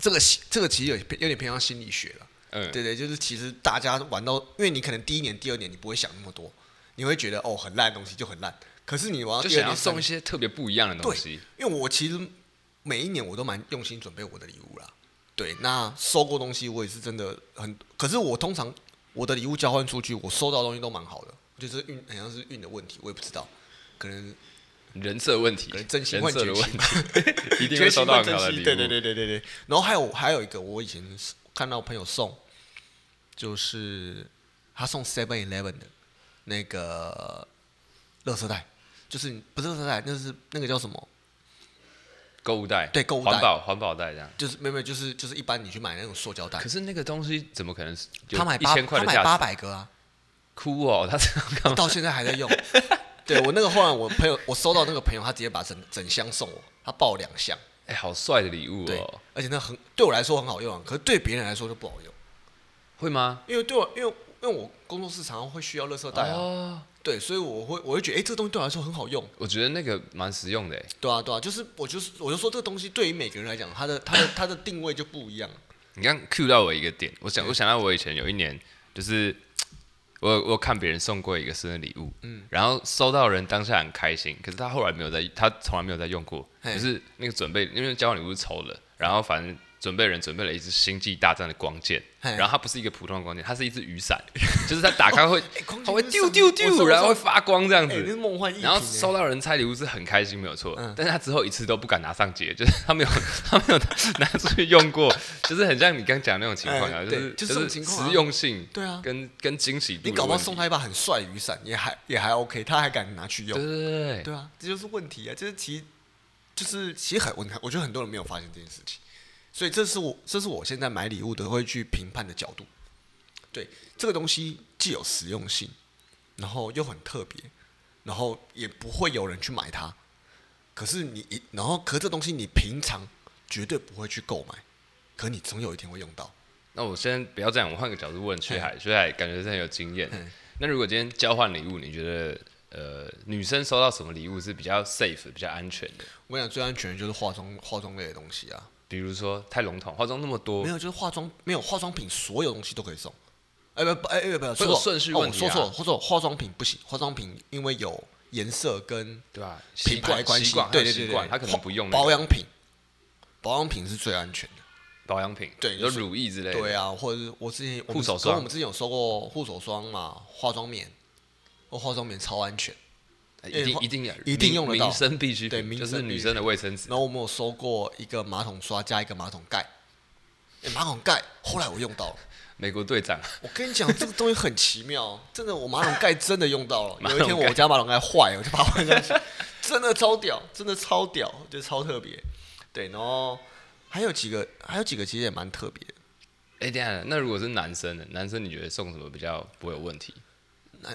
这个这个其实有有点偏向心理学了，嗯，对对，就是其实大家玩到，因为你可能第一年、第二年你不会想那么多，你会觉得哦很烂的东西就很烂，可是你玩就想要送一些特别不一样的东西。因为我其实每一年我都蛮用心准备我的礼物啦，对，那收过东西我也是真的很，可是我通常我的礼物交换出去，我收到的东西都蛮好的，就是运好像是运的问题，我也不知道，可能。人设问题，真心换绝情，一定会收到很好的礼物。对对对对对对。然后还有还有一个，我以前看到朋友送，就是他送 Seven Eleven 的那个垃圾袋，就是不是垃圾袋，那是那个叫什么？购物袋。对，购物袋。环保环保袋这样。就是没有没有，就是就是一般你去买那种塑胶袋。可是那个东西怎么可能是？他买八，他买八百个啊！哭哦，他到现在还在用。对我那个后来我朋友我收到那个朋友他直接把整整箱送我，他抱两箱，哎、欸，好帅的礼物哦！对，而且那很对我来说很好用啊，可是对别人来说就不好用，会吗？因为对我因为因为我工作室常常会需要垃圾袋啊，哦、对，所以我会我会觉得哎、欸，这个东西对我来说很好用，我觉得那个蛮实用的，对啊对啊，就是我就是我就说这个东西对于每个人来讲，它的它的它的定位就不一样。你刚 cue 到我一个点，我想我想到我以前有一年就是。我我看别人送过一个生日礼物，嗯，然后收到人当下很开心，可是他后来没有在，他从来没有在用过，就是那个准备，因为交换礼物是抽的，然后反正准备人准备了一支星际大战的光剑，然后它不是一个普通的光剑，它是一支雨伞，就是它打开会，它会丢丢丢，然后会发光这样子。然后收到人拆礼物是很开心，没有错。但是他之后一次都不敢拿上街，就是他没有 他没有拿出去用过，就是很像你刚讲那种情况啊，就是就是实用性，对啊，跟跟惊喜度。你搞不好送他一把很帅雨伞，也还也还 OK，他还敢拿去用，对对对对啊，这就是问题啊，就是其实。就是其实很我我觉得很多人没有发现这件事情，所以这是我这是我现在买礼物都会去评判的角度。对，这个东西既有实用性，然后又很特别，然后也不会有人去买它。可是你一然后可这东西你平常绝对不会去购买，可你总有一天会用到。那我先不要这样，我换个角度问薛海，薛海感觉是很有经验。那如果今天交换礼物，你觉得？呃，女生收到什么礼物是比较 safe、比较安全的？我跟你讲，最安全的就是化妆化妆类的东西啊。比如说太笼统，化妆那么多，没有，就是化妆没有化妆品，所有东西都可以送。哎不不哎哎不，这个顺序问题啊。说错，或者化妆品不行，化妆品因为有颜色跟对吧品牌关系，对对对对，他可能不用保养品，保养品是最安全的。保养品对，有乳液之类的。对啊，或者是我之前护手霜，我们之前有收过护手霜嘛，化妆棉。我化妆棉超安全，一定一定要一定用得到，民生必需对，就是女生的卫生纸。然后我们有收过一个马桶刷加一个马桶盖，马桶盖后来我用到了。美国队长，我跟你讲，这个东西很奇妙，真的，我马桶盖真的用到了。有一天我家马桶盖坏了，我就把它换上去，真的超屌，真的超屌，就超特别。对，然后还有几个，还有几个其实也蛮特别的。哎，等下，那如果是男生呢？男生你觉得送什么比较不会有问题？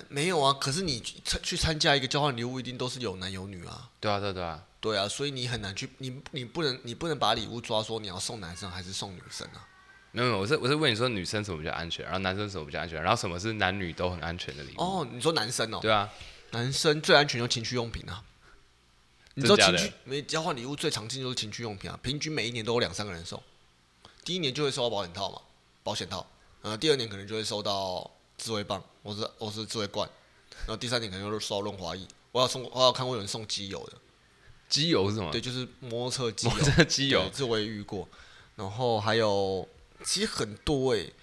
没有啊，可是你参去参加一个交换礼物，一定都是有男有女啊。对啊，对对啊，对啊，所以你很难去，你你不能你不能把礼物抓说你要送男生还是送女生啊？没有没有，我是我是问你说女生什么比较安全，然后男生什么比较安全，然后什么是男女都很安全的礼物？哦，你说男生哦？对啊，男生最安全就情趣用品啊。你说情趣没交换礼物最常见就是情趣用品啊，平均每一年都有两三个人送，第一年就会收到保险套嘛，保险套，呃，第二年可能就会收到。自慰棒，我是我是自慰罐，然后第三点可能就是烧润滑液。我要送，我要看过有人送机油的，机油是什么？对，就是摩托车机油。摩托车机油，这我也遇过。然后还有，其实很多哎、欸，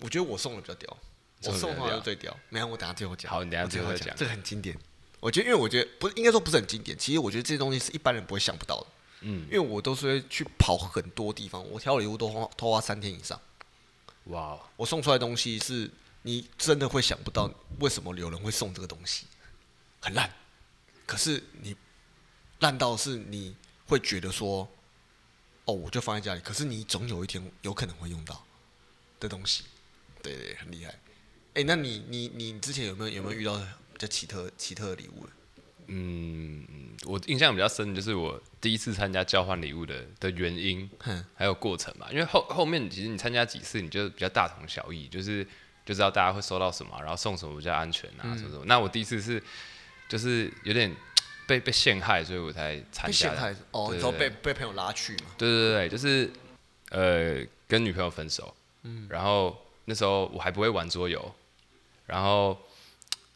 我觉得我送的比较屌，我送的话就最屌。没有，我等下最后讲。好，你等下最后讲。这个很经典，我觉得，因为我觉得不是应该说不是很经典，其实我觉得这些东西是一般人不会想不到的。嗯，因为我都是会去跑很多地方，我挑礼物都花都花三天以上。哇我送出来东西是你真的会想不到，为什么有人会送这个东西？很烂，可是你烂到是你会觉得说，哦，我就放在家里。可是你总有一天有可能会用到的东西，对对，很厉害。哎、那你你你之前有没有有没有遇到比较奇特奇特的礼物？嗯，我印象比较深的就是我第一次参加交换礼物的的原因，还有过程嘛。因为后后面其实你参加几次，你就比较大同小异，就是就知道大家会收到什么，然后送什么比较安全啊，嗯、什么什么。那我第一次是就是有点被被陷害，所以我才参加。陷害哦，然后被被朋友拉去嘛。对对对，就是呃跟女朋友分手，嗯，然后那时候我还不会玩桌游，然后。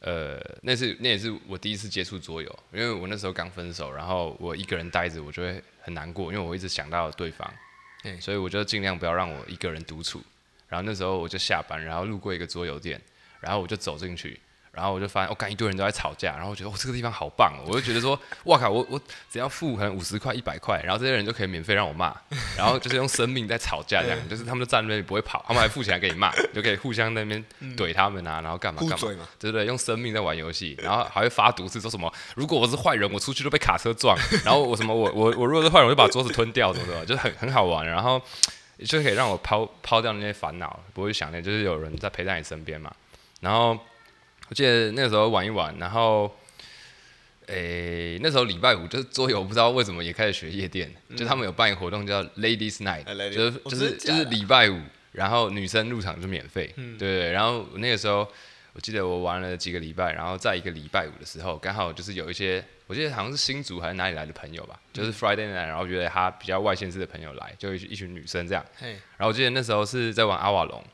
呃，那是那也是我第一次接触桌游，因为我那时候刚分手，然后我一个人待着，我就会很难过，因为我一直想到对方，欸、所以我就尽量不要让我一个人独处。然后那时候我就下班，然后路过一个桌游店，然后我就走进去。然后我就发现，我、哦、看一堆人都在吵架，然后我觉得，哦，这个地方好棒哦！我就觉得说，哇靠，我我只要付可能五十块、一百块，然后这些人就可以免费让我骂，然后就是用生命在吵架，这样，就是他们就站那边不会跑，他们还付钱给你骂，就可以互相在那边怼他们啊，然后干嘛干嘛，对不对？用生命在玩游戏，然后还会发毒誓说什么，如果我是坏人，我出去都被卡车撞，然后我什么我我我如果是坏人，我就把桌子吞掉，什么的，就是很很好玩，然后就可以让我抛抛掉那些烦恼，不会想念，就是有人在陪在你身边嘛，然后。我记得那个时候玩一玩，然后，诶、欸，那时候礼拜五就是桌游，不知道为什么也开始学夜店，嗯、就他们有办一个活动叫 Ladies Night，、啊、就是就是就是礼拜五，然后女生入场就免费，嗯、对，对对。然后那个时候，我记得我玩了几个礼拜，然后在一个礼拜五的时候，刚好就是有一些，我记得好像是新竹还是哪里来的朋友吧，就是 Friday Night，然后觉得他比较外县市的朋友来，就一一群女生这样，嘿。然后我记得那时候是在玩阿瓦隆，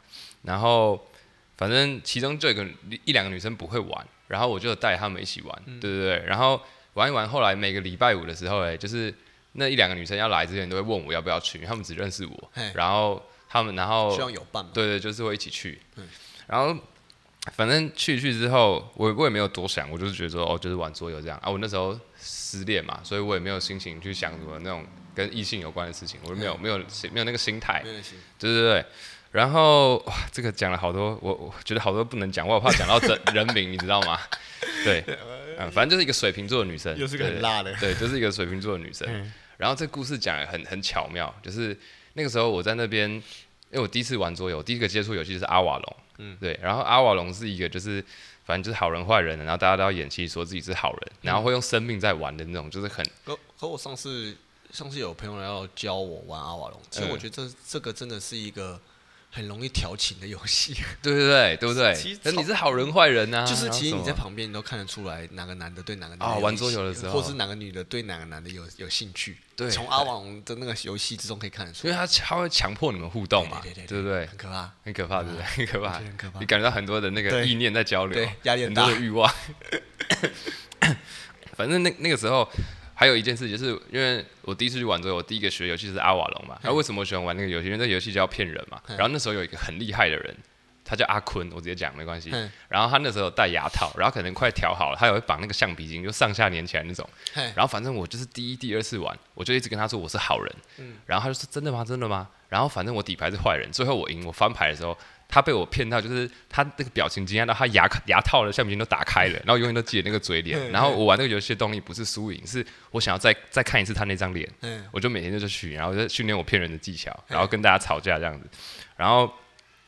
然后。反正其中就有一个一两个女生不会玩，然后我就带她们一起玩，嗯、对对对，然后玩一玩，后来每个礼拜五的时候，哎，就是那一两个女生要来之前都会问我要不要去，因为他们只认识我，然后他们然后希望有伴嘛。对对，就是会一起去，嗯。然后反正去去之后，我我也没有多想，我就是觉得说哦，就是玩桌游这样。啊。我那时候失恋嘛，所以我也没有心情去想什么那种跟异性有关的事情，我就没有、嗯没有没有那个心态，心对对对。然后哇，这个讲了好多，我我觉得好多不能讲，我好怕讲到人人名，你知道吗？对，嗯，反正就是一个水瓶座的女生，又是个很辣的，对，对，就是一个水瓶座的女生。嗯然后这故事讲得很很巧妙，就是那个时候我在那边，因为我第一次玩桌游，第一个接触游戏就是阿瓦隆，嗯，对，然后阿瓦隆是一个就是反正就是好人坏人，然后大家都要演戏说自己是好人，然后会用生命在玩的那种，就是很。可可我上次上次有朋友要教我玩阿瓦隆，其实我觉得这这个真的是一个。很容易调情的游戏，对对对，对不对？其实你是好人坏人啊，就是其实你在旁边你都看得出来哪个男的对哪个女的啊玩桌游的时候，或是哪个女的对哪个男的有有兴趣。对，从阿网的那个游戏之中可以看得出来，因为他他会强迫你们互动嘛，对对对不对？很可怕，很可怕，对不对？很可怕，很可怕。你感觉到很多的那个意念在交流，对，压力很多的欲望。反正那那个时候。还有一件事，就是因为我第一次去玩之后，我第一个学游戏是阿瓦隆嘛。然后为什么我喜欢玩那个游戏？因为那个游戏叫骗人嘛。然后那时候有一个很厉害的人，他叫阿坤，我直接讲没关系。然后他那时候戴牙套，然后可能快调好了，他有会绑那个橡皮筋，就上下连起来那种。然后反正我就是第一、第二次玩，我就一直跟他说我是好人。然后他就说真的吗？真的吗？然后反正我底牌是坏人，最后我赢，我翻牌的时候。他被我骗到，就是他那个表情惊讶到，他牙牙套的橡皮筋都打开了，然后永远都记得那个嘴脸。然后我玩那个游戏的动力不是输赢，是我想要再再看一次他那张脸。我就每天就去，然后就训练我骗人的技巧，然后跟大家吵架这样子。然后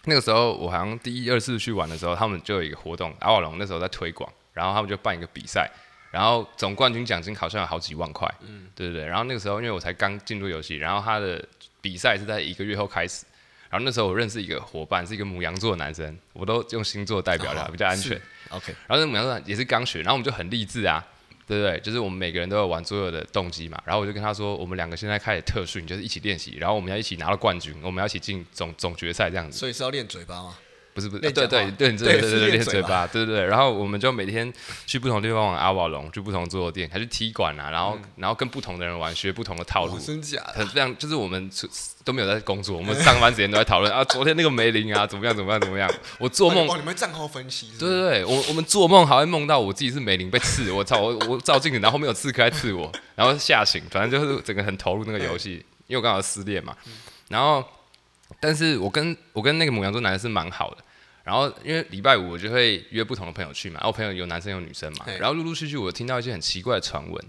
那个时候我好像第一二次去玩的时候，他们就有一个活动，阿瓦隆那时候在推广，然后他们就办一个比赛，然后总冠军奖金好像有好几万块。嗯对对对。然后那个时候因为我才刚进入游戏，然后他的比赛是在一个月后开始。然后那时候我认识一个伙伴，是一个母羊座的男生，我都用星座代表他，比较安全。OK。然后那母羊座也是刚学，然后我们就很励志啊，对不对？就是我们每个人都有玩桌游的动机嘛。然后我就跟他说，我们两个现在开始特训，就是一起练习，然后我们要一起拿到冠军，我们要一起进总总决赛这样子。所以是要练嘴巴吗？不是不是，对对对对对对练嘴巴，对对对。然后我们就每天去不同地方玩阿瓦隆，去不同桌游店，还去踢馆啊，然后然后跟不同的人玩，学不同的套路。真假？很这样，就是我们都没有在工作，我们上班时间都在讨论啊，昨天那个梅林啊，怎么样怎么样怎么样？我做梦，哦，你们账号分析？对对对，我我们做梦还会梦到我自己是梅林被刺，我操，我我照镜子，然后后面有刺客在刺我，然后吓醒，反正就是整个很投入那个游戏，因为我刚好失恋嘛，然后，但是我跟我跟那个母羊座男的是蛮好的。然后因为礼拜五我就会约不同的朋友去嘛，然后朋友有男生有女生嘛，然后陆陆续续我听到一些很奇怪的传闻，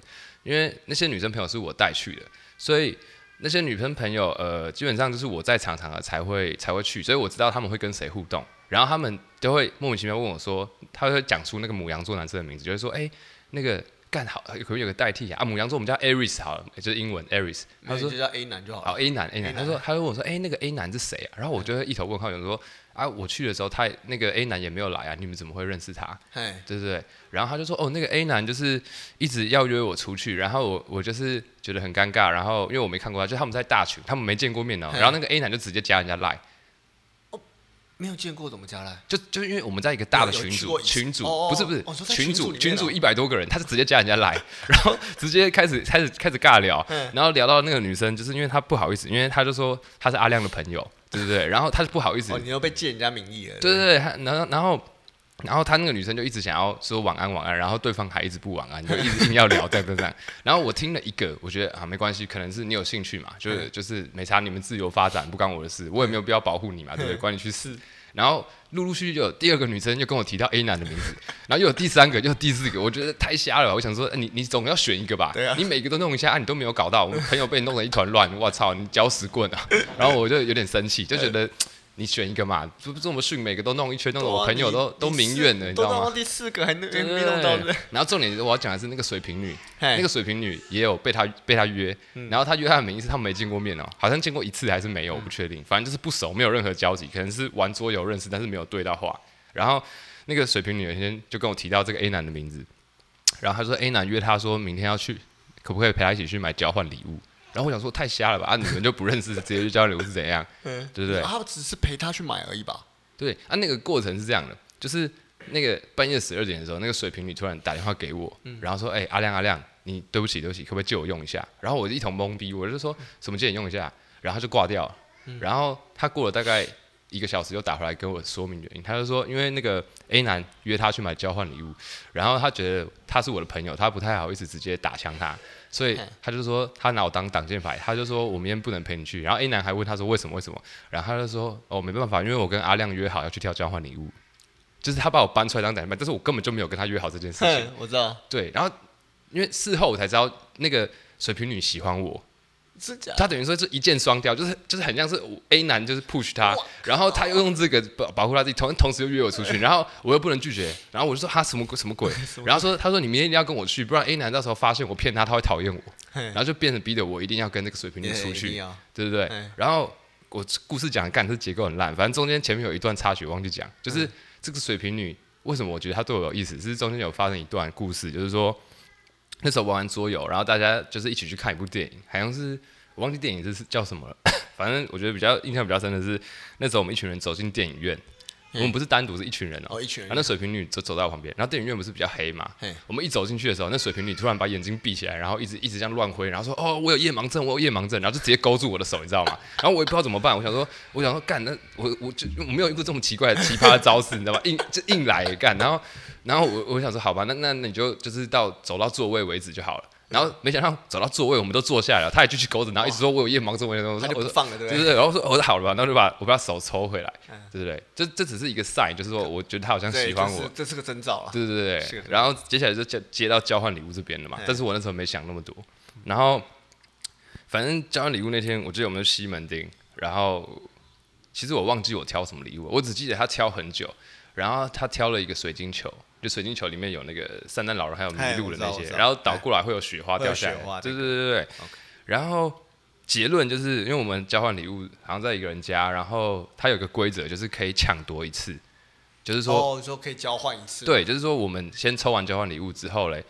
因为那些女生朋友是我带去的，所以那些女生朋友呃基本上就是我在场场合才会才会去，所以我知道他们会跟谁互动，然后他们都会莫名其妙问我说，他会讲出那个母羊座男生的名字，就会说哎那个干好可不可以有个代替啊？啊母羊座我们叫 Aries 好了，就是英文 Aries，他说就叫 A 男就好了，好 A 男 A 男，他说他会问我说哎那个 A 男是谁啊？然后我就会一头问号，有人说。啊，我去的时候，他那个 A 男也没有来啊，你们怎么会认识他？对对对。然后他就说，哦，那个 A 男就是一直要约我出去，然后我我就是觉得很尴尬，然后因为我没看过他，就他们在大群，他们没见过面哦。然后那个 A 男就直接加人家赖。哦，没有见过怎么加来？就就因为我们在一个大的群组，群组不是不是群组，群组一百多个人，他是直接加人家来，然后直接开始开始开始尬聊，然后聊到那个女生，就是因为他不好意思，因为他就说他是阿亮的朋友。对不对，然后他是不好意思，哦，你又被借人家名义了。对对对，然后然后然后他那个女生就一直想要说晚安晚安，然后对方还一直不晚安，就一直硬要聊这样这样。然后我听了一个，我觉得啊没关系，可能是你有兴趣嘛，就是就是没差，你们自由发展，不关我的事，我也没有必要保护你嘛，对不对？关你去死。然后陆陆续续就有第二个女生就跟我提到 A 男的名字，然后又有第三个，又有第四个，我觉得太瞎了。我想说，欸、你你总要选一个吧？啊、你每个都弄一下，啊、你都没有搞到，我们朋友被你弄得一团乱，我操，你搅屎棍啊！然后我就有点生气，就觉得。你选一个嘛，不不这么逊，每个都弄一圈，弄得我朋友都都民怨了，你知道吗？第四个还能没弄到。然后重点是我要讲的是那个水瓶女，那个水瓶女也有被他被他约，然后他约他的名义是他们没见过面哦，好像见过一次还是没有，我不确定，反正就是不熟，没有任何交集，可能是玩桌游认识，但是没有对到话。然后那个水瓶女有一天就跟我提到这个 A 男的名字，然后他说 A 男约他说明天要去，可不可以陪他一起去买交换礼物？然后我想说太瞎了吧，啊你们就不认识，直接去交流是怎样？对不对？他只是陪他去买而已吧？对啊，那个过程是这样的，就是那个半夜十二点的时候，那个水瓶女突然打电话给我，然后说：“哎，阿亮阿亮，你对不起，对不起，可不可以借我用一下？”然后我就一头懵逼，我就说：“什么借你用一下？”然后就挂掉了。然后他过了大概一个小时又打回来跟我说明原因，他就说：“因为那个 A 男约他去买交换礼物，然后他觉得他是我的朋友，他不太好意思直接打枪他，所以他就说他拿我当挡箭牌，他就说我明天不能陪你去。然后 A 男还问他说为什么？为什么？然后他就说：哦，没办法，因为我跟阿亮约好要去跳交换礼物。”就是他把我搬出来当挡箭牌，但是我根本就没有跟他约好这件事情。我知道。对，然后因为事后我才知道，那个水瓶女喜欢我，是假的。他等于说是一箭双雕，就是就是很像是 A 男就是 push 他，然后他又用这个保保护他自己，同同时又约我出去，然后我又不能拒绝，然后我就说他什么 什么鬼，然后说他说你明天一定要跟我去，不然 A 男到时候发现我骗他，他会讨厌我，然后就变成逼得我一定要跟那个水瓶女出去，对不对？然后我故事讲的干，这结构很烂，反正中间前面有一段插曲忘记讲，就是这个水瓶女。为什么我觉得她对我有意思？是中间有发生一段故事，就是说那时候玩完桌游，然后大家就是一起去看一部电影，好像是我忘记电影是叫什么了。反正我觉得比较印象比较深的是那时候我们一群人走进电影院。我们不是单独，是一群人哦、喔。哦，一群人。那水瓶女走走在我旁边，然后电影院不是比较黑嘛？我们一走进去的时候，那水瓶女突然把眼睛闭起来，然后一直一直这样乱挥，然后说：“哦，我有夜盲症，我有夜盲症。”然后就直接勾住我的手，你知道吗？然后我也不知道怎么办。我想说，我想说干，那我我就我没有遇过这么奇怪的奇葩的招式，你知道吗？硬就硬来干。然后然后我我想说，好吧，那那你就就是到走到座位为止就好了。然后没想到走到座位，我们都坐下来了，他也继续勾着，然后一直说我有夜盲症，我有，他就不放了，对不对？然后说我说好了吧，然后就把我把手抽回来，对不对？这这只是一个 sign，就是说我觉得他好像喜欢我，这是个征兆啊。对对对，然后接下来就接接到交换礼物这边了嘛，但是我那时候没想那么多。然后反正交换礼物那天，我记得我们是西门町，然后其实我忘记我挑什么礼物，我只记得他挑很久，然后他挑了一个水晶球。就水晶球里面有那个圣诞老人，还有麋鹿的那些，然后倒过来会有雪花掉下来。对对对对对。然后结论就是因为我们交换礼物好像在一个人家，然后他有个规则就是可以抢夺一次，就是说哦，说可以交换一次。对，就是说我们先抽完交换礼物之后嘞，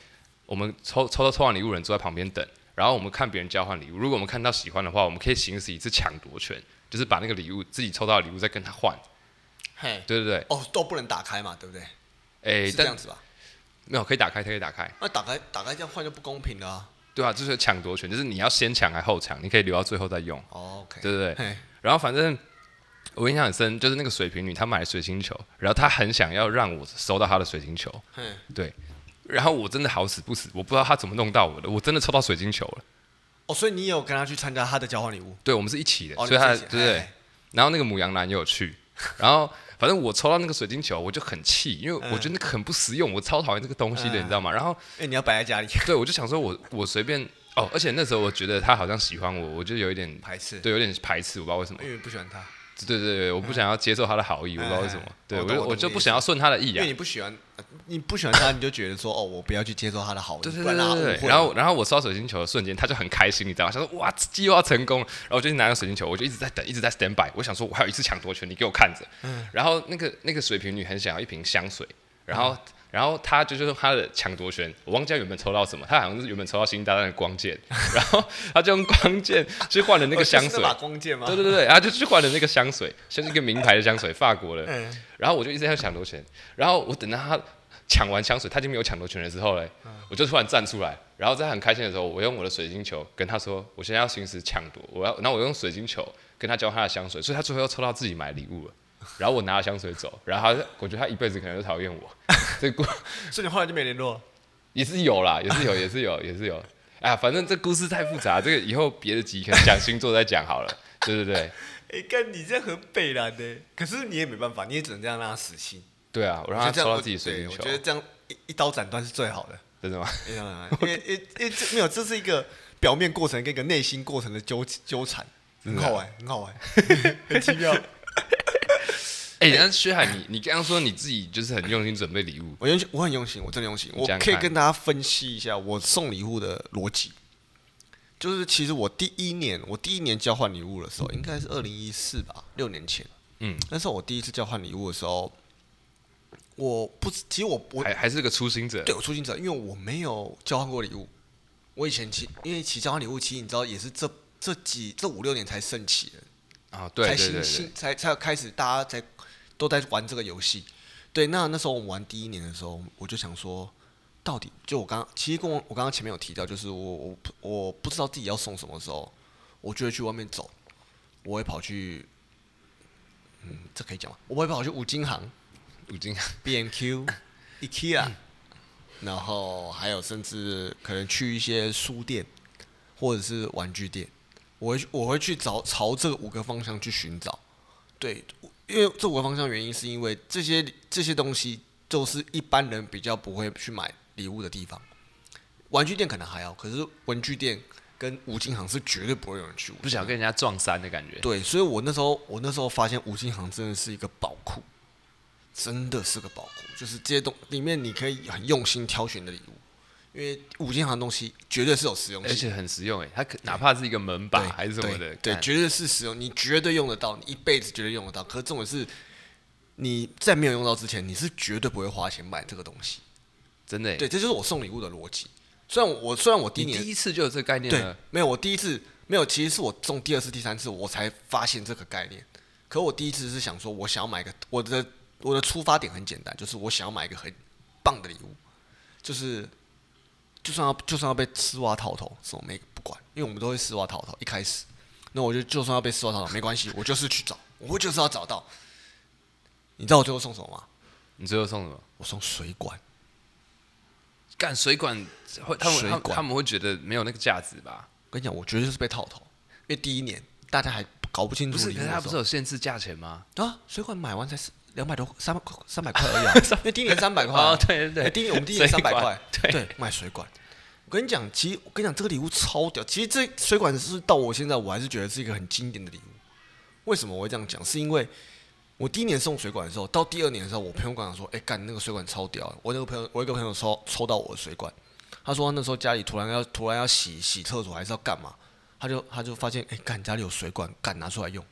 我们抽抽到抽完礼物人坐在旁边等，然后我们看别人交换礼物，如果我们看到喜欢的话，我们可以行使一次抢夺权，就是把那个礼物自己抽到的礼物再跟他换。嘿，对对对。哦，都不能打开嘛，对不对？哎、欸，是这样子吧？没有，可以打开，它可以打开。那打开，打开这样换就不公平了啊！对啊，就是抢夺权，就是你要先抢还后抢，你可以留到最后再用。哦，OK，对不对，对？然后反正我印象很深，就是那个水瓶女她买了水晶球，然后她很想要让我收到她的水晶球。对。然后我真的好死不死，我不知道她怎么弄到我的，我真的抽到水晶球了。哦，所以你有跟她去参加她的交换礼物？对，我们是一起的，哦、所以她对对对。然后那个母羊男也有去，然后。反正我抽到那个水晶球，我就很气，因为我觉得那个很不实用，我超讨厌这个东西的，你知道吗？然后，哎，你要摆在家里。对，我就想说我，我我随便哦，而且那时候我觉得他好像喜欢我，我就有一点排斥，对，有点排斥，我不知道为什么。因为不喜欢他。对对对，我不想要接受他的好意，我不知道为什么。对，我我就不想要顺他的意啊。因为你不喜欢，你不喜欢他，你就觉得说，哦，我不要去接受他的好意。对对对对。然后然后我收到水晶球的瞬间，他就很开心，你知道吗？他说哇，自己又要成功。然后我就拿个水晶球，我就一直在等，一直在 stand by。我想说，我还有一次抢夺权，你给我看着。然后那个那个水瓶女很想要一瓶香水，然后。然后她就是用他的抢夺权，我忘记原本抽到什么，她好像是原本抽到星星大战的光剑，然后她就用光剑去换了那个香水。把光剑吗？对对对，然后就去换了那个香水，像是一个名牌的香水，法国的。然后我就一直在抢夺权，然后我等到他抢完香水，他已经没有抢夺权的时候嘞，我就突然站出来，然后在很开心的时候，我用我的水晶球跟他说，我现在要行使抢夺，我要，然后我用水晶球跟他交换他的香水，所以他最后又抽到自己买礼物了。然后我拿了香水走，然后他，我觉得他一辈子可能都讨厌我。这故，所以你后来就没联络？也是有啦，也是有，也是有，也是有。哎呀，反正这故事太复杂，这个以后别的集可能讲星座再讲好了。对对对。哎，干你这样很北烂的，可是你也没办法，你也只能这样让他死心。对啊，我让他抽到自己水晶球。我觉得这样一一刀斩断是最好的。真的吗？因为因为因为这没有，这是一个表面过程跟一个内心过程的纠纠缠，很好玩，很好玩，很奇妙。哎，但是薛海，你你刚刚说你自己就是很用心准备礼物，我用心，我很用心，我真的用心。我可以跟大家分析一下我送礼物的逻辑，就是其实我第一年，我第一年交换礼物的时候，应该是二零一四吧，六年前。嗯，那时候我第一次交换礼物的时候，我不，其实我我还还是个初心者，对，我初心者，因为我没有交换过礼物。我以前其因为其实交换礼物，其实你知道也是这这几这五六年才盛起的啊，对才新才才开始大家在。都在玩这个游戏，对，那那时候我们玩第一年的时候，我就想说，到底就我刚其实跟我我刚刚前面有提到，就是我我我不知道自己要送什么时候，我就会去外面走，我会跑去，嗯，这可以讲吗？我会跑去五金行，五金行，B&Q、IKEA，然后还有甚至可能去一些书店或者是玩具店，我会我会去找朝这五个方向去寻找，对，因为这五个方向原因是因为这些这些东西就是一般人比较不会去买。礼物的地方，玩具店可能还好，可是文具店跟五金行是绝对不会有人去。不想跟人家撞衫的感觉。对，所以我那时候，我那时候发现五金行真的是一个宝库，真的是个宝库，就是这些东里面你可以很用心挑选的礼物，因为五金行的东西绝对是有实用性，而且很实用诶。它可哪怕是一个门把还是什么的，对，绝对是实用，你绝对用得到，你一辈子绝对用得到。可是重点是，你在没有用到之前，你是绝对不会花钱买这个东西。真的，对，这就是我送礼物的逻辑。虽然我虽然我第一年第一次就有这个概念，对，没有，我第一次没有，其实是我中第二次、第三次我才发现这个概念。可我第一次是想说，我想要买个我的我的出发点很简单，就是我想要买一个很棒的礼物，就是就算要就算要被丝袜套头，什么没不管，因为我们都会丝袜套头。一开始，那我就就算要被丝袜套头没关系，我就是去找，我就是要找到。你知道我最后送什么吗？你最后送什么？我送水管。干水管会，他们他他们会觉得没有那个价值吧？我跟你讲，我觉得就是被套头，因为第一年大家还搞不清楚。不是，可是他不是有限制价钱吗？啊，水管买完才是两百多，三百块，三百块 而已啊。因为第一年三百块。啊，对对对，欸、第一年我们第一年三百块。对，对，买水管。我跟你讲，其实我跟你讲，这个礼物超屌。其实这水管是到我现在，我还是觉得是一个很经典的礼物。为什么我会这样讲？是因为。我第一年送水管的时候，到第二年的时候，我朋友跟我讲说：“哎、欸，干那个水管超屌！”我那个朋友，我一个朋友抽抽到我的水管，他说那时候家里突然要突然要洗洗厕所，还是要干嘛？他就他就发现，哎、欸，干家里有水管，干拿出来用，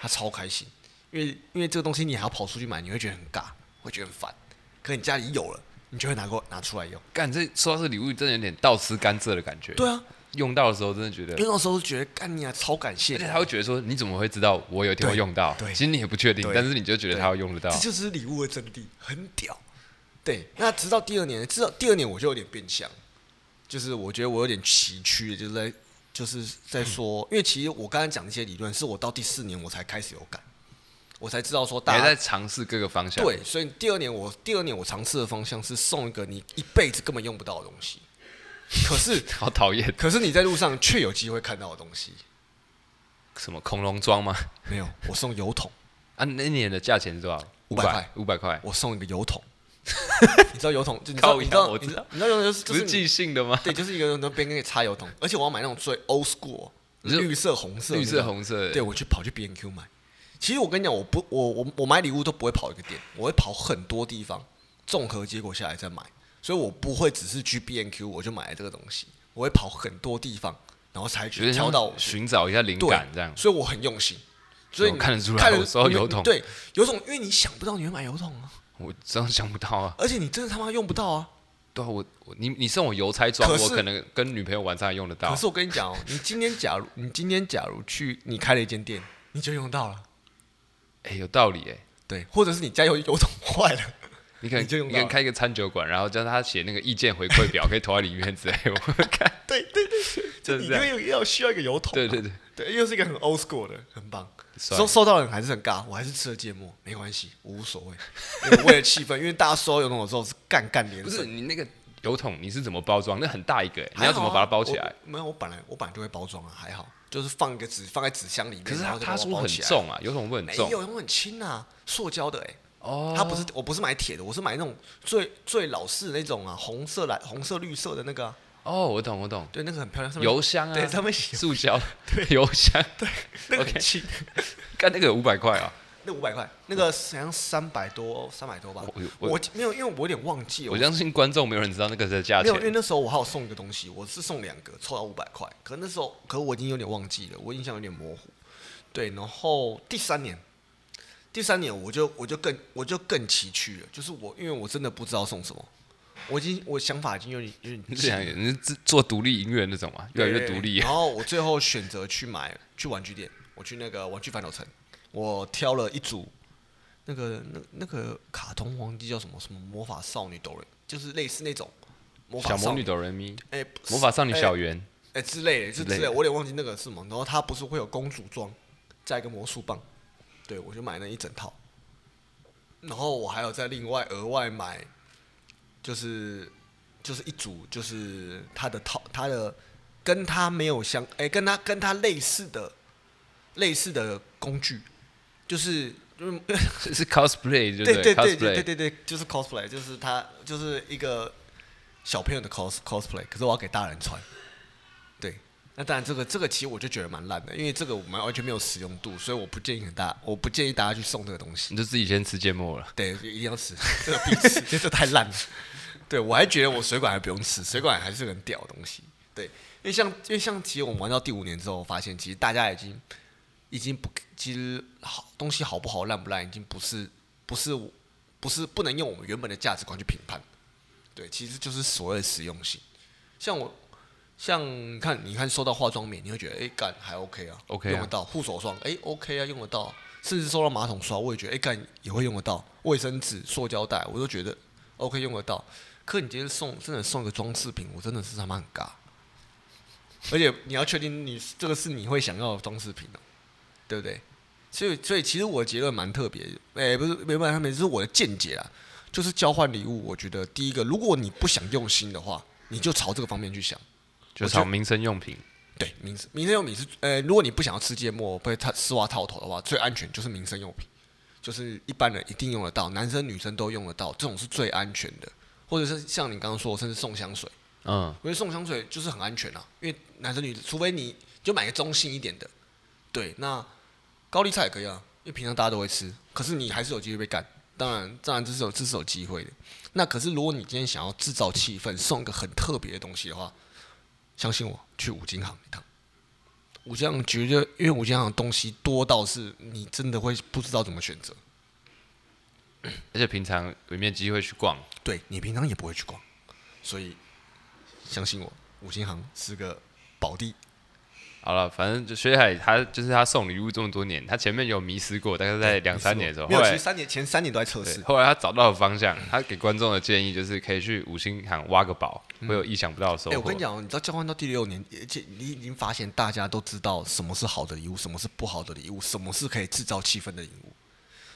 他超开心，因为因为这个东西你还要跑出去买，你会觉得很尬，会觉得很烦。可你家里有了，你就会拿过拿出来用。干这收到这礼物，真的有点倒吃甘蔗的感觉。对啊。用到的时候，真的觉得用到的时候觉得干你啊，超感谢。而且他会觉得说，你怎么会知道我有一天会用到？对，其实你也不确定，但是你就觉得他会用得到。这就是礼物的真谛，很屌。对，那直到第二年，直到第二年我就有点变相，就是我觉得我有点崎岖，就是在就是在说，因为其实我刚才讲那些理论，是我到第四年我才开始有感，我才知道说大家在尝试各个方向。对，所以第二年我第二年我尝试的方向是送一个你一辈子根本用不到的东西。可是好讨厌，可是你在路上却有机会看到的东西，什么恐龙装吗？没有，我送油桶啊！那一年的价钱是多少？五百块，五百块。我送一个油桶，你知道油桶？你知道？你知道？我知道。你知道油桶就是就是即兴的吗？对，就是一个人那边给你插油桶，而且我要买那种最 old school，绿色红色，绿色红色。对，我去跑去 B N Q 买。其实我跟你讲，我不，我我我买礼物都不会跑一个店，我会跑很多地方，综合结果下来再买。所以我不会只是去 B N Q 我就买了这个东西，我会跑很多地方，然后才去挑到寻找一下灵感这样。所以我很用心，所以看得出来。有时候油桶，对油桶，因为你想不到你会买油桶啊，我真的想不到啊。而且你真的他妈用不到啊。对啊，我我你你送我邮差装，我可能跟女朋友晚上还用得到。可是我跟你讲哦，你今天假如你今天假如去你开了一间店，你就用到了。哎，有道理哎。对，或者是你家油油桶坏了。你可能就你可以开一个餐酒馆，然后叫他写那个意见回馈表，可以投在里面之类。我看，对对对，就是因为要需要一个油桶。对对对对，又是一个很 old school 的，很棒。收收到的人还是很尬，我还是吃了芥末，没关系，无所谓。为了气氛，因为大家收油桶的时候是干干连。不是你那个油桶你是怎么包装？那很大一个，你要怎么把它包起来？没有，我本来我本来就会包装啊，还好，就是放一个纸放在纸箱里面。可是它它是不是很重啊？有种会很重？没有，油桶很轻啊，塑胶的哎。哦，它不是，我不是买铁的，我是买那种最最老式的那种啊，红色蓝、红色绿色的那个、啊。哦，我懂，我懂。对，那个很漂亮。油箱啊，对，他们塑胶，对，油箱，对，那个很轻。干那个五百块啊？那五百块，那个好像三百多，三百多吧。我，我，我没有，因为我有点忘记了。我相信观众没有人知道那个的价钱。没有，因为那时候我还有送一个东西，我是送两个，凑到五百块。可那时候，可我已经有点忘记了，我印象有点模糊。对，然后第三年。第三年我就我就更我就更崎岖了，就是我因为我真的不知道送什么，我已经我想法已经有点有点这样，你是做独立音乐那种嘛，越来越独立。然后我最后选择去买去玩具店，我去那个玩具反斗城，我挑了一组那个那那个卡通皇帝叫什么什么魔法少女哆瑞，就是类似那种魔法小魔女少女哆瑞咪，哎、魔法少女小圆，哎、之类的，就之类的，我有点忘记那个是什么。然后它不是会有公主装，加一个魔术棒，对我就买那一整套。然后我还有再另外额外买，就是就是一组，就是它的套，它的跟它没有相，哎、跟它跟它类似的类似的工具，就是嗯。是 是 cosplay 对不对对对对对对对，就是 cosplay，就是他就是一个小朋友的 cos cosplay，可是我要给大人穿。对，那当然这个这个其实我就觉得蛮烂的，因为这个我们完全没有使用度，所以我不建议很大，我不建议大家去送这个东西你。就自己先吃芥末了。对，一定要吃，这个必吃，这个太烂了。对我还觉得我水管还不用吃，水管还是很屌的东西。对，因为像因为像其实我们玩到第五年之后，发现其实大家已经已经不，其实好东西好不好烂不烂，已经不是不是不是不能用我们原本的价值观去评判。对，其实就是所谓的实用性。像我像你看你看收到化妆棉，你会觉得哎干还 OK 啊 OK 啊用得到护手霜哎 OK 啊用得到，甚至收到马桶刷我也觉得哎干也会用得到，卫生纸、塑胶袋我都觉得 OK 用得到。可你今天送真的送个装饰品，我真的是他妈很尬。而且你要确定你这个是你会想要的装饰品哦、对不对？所以所以其实我的结论蛮特别的，哎、欸，不是没办法，没是我的见解啦。就是交换礼物，我觉得第一个，如果你不想用心的话，你就朝这个方面去想，就朝民生用品。对，民生民生用品是，呃，如果你不想要吃芥末被套丝袜套头的话，最安全就是民生用品，就是一般人一定用得到，男生女生都用得到，这种是最安全的。或者是像你刚刚说的，甚至送香水，嗯，我觉得送香水就是很安全啊，因为男生女生，除非你就买个中性一点的，对，那高丽菜也可以啊，因为平常大家都会吃，可是你还是有机会被干。当然，当然这是有这是有机会的。那可是如果你今天想要制造气氛，送一个很特别的东西的话，相信我，去五金行一趟。五金行绝对，因为五金行的东西多到是你真的会不知道怎么选择。而且平常有没有机会去逛？对，你平常也不会去逛，所以相信我，五金行是个宝地。好了，反正就薛海他就是他送礼物这么多年，他前面有迷失过，大概在两三年的时候，没有，后来其实三年前三年都在测试。后来他找到了方向，他给观众的建议就是可以去五星行挖个宝，会有意想不到的收获。哎、欸，我跟你讲，你知道交换到第六年，而且你已经发现大家都知道什么是好的礼物，什么是不好的礼物，什么是可以制造气氛的礼物。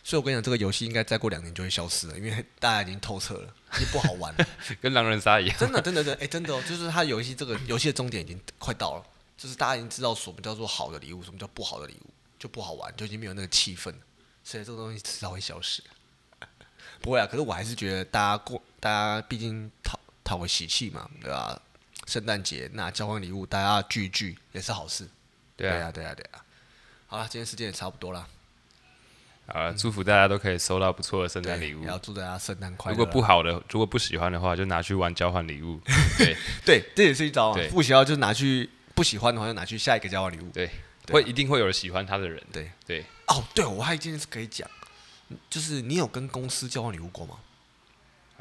所以我跟你讲，这个游戏应该再过两年就会消失了，因为大家已经透彻了，已经不好玩了，跟狼人杀一样。真的，真的，真的，哎、欸，真的哦，就是它游戏这个游戏的终点已经快到了，就是大家已经知道什么叫做好的礼物，什么叫不好的礼物，就不好玩，就已经没有那个气氛了，所以这个东西迟早会消失。不会啊，可是我还是觉得大家过，大家毕竟讨讨个喜气嘛，对吧？圣诞节那交换礼物，大家聚一聚也是好事。对啊，对啊，对啊。好了，今天时间也差不多了。啊，祝福大家都可以收到不错的圣诞礼物。要祝大家圣诞快乐。如果不好的，如果不喜欢的话，就拿去玩交换礼物。对对，这也是一招啊。不喜欢就拿去，不喜欢的话就拿去下一个交换礼物。对，对啊、会一定会有人喜欢他的人。对对。哦，对，我还有一件事可以讲，就是你有跟公司交换礼物过吗？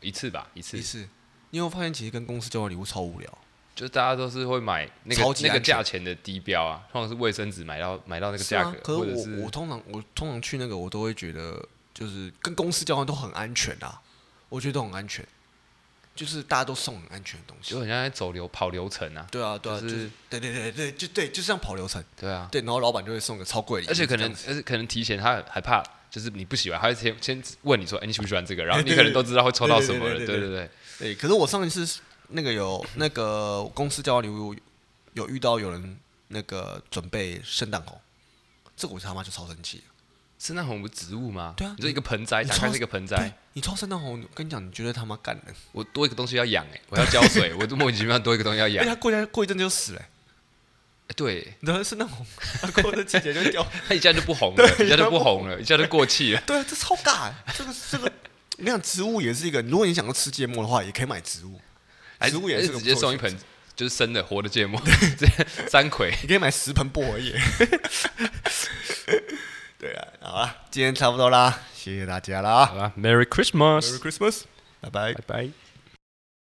一次吧，一次。一次。你有没有发现，其实跟公司交换礼物超无聊。就是大家都是会买那个那个价钱的低标啊，通常是卫生纸买到买到那个价格，啊、可是我或者是我通常我通常去那个我都会觉得，就是跟公司交换都很安全啊，我觉得都很安全，就是大家都送很安全的东西，就很像在走流跑流程啊。对啊，对啊，就是、就是、对对对对，就对，就像跑流程。对啊，对，然后老板就会送个超贵的，而且可能而且可能提前他还怕就是你不喜欢，他会先先问你说，哎、欸，你喜不喜欢这个？然后你可能都知道会抽到什么了，对对对，对。对，可是我上一次。那个有那个公司交换礼物，有遇到有人那个准备圣诞红，这个我他妈就超生气。圣诞红不是植物吗？对啊，你就一个盆栽，打开是一个盆栽。你抽圣诞红，我跟你讲，你觉得他妈干人？我多一个东西要养哎，我要浇水，我莫名其妙多一个东西要养。哎，他过一过一阵就死了。哎，对，你知道圣诞红，他过了季节就掉，它一下就不红了，一下就不红了，一下就过气了。对啊，这超尬。这个这个，你想植物也是一个，如果你想要吃芥末的话，也可以买植物。植物也是直接送一盆，就是生的活的芥末，这三葵，你可以买十盆薄荷叶。对啊，好啦，今天差不多啦，谢谢大家啦。好啦，Merry Christmas，Merry Christmas，拜拜，拜拜。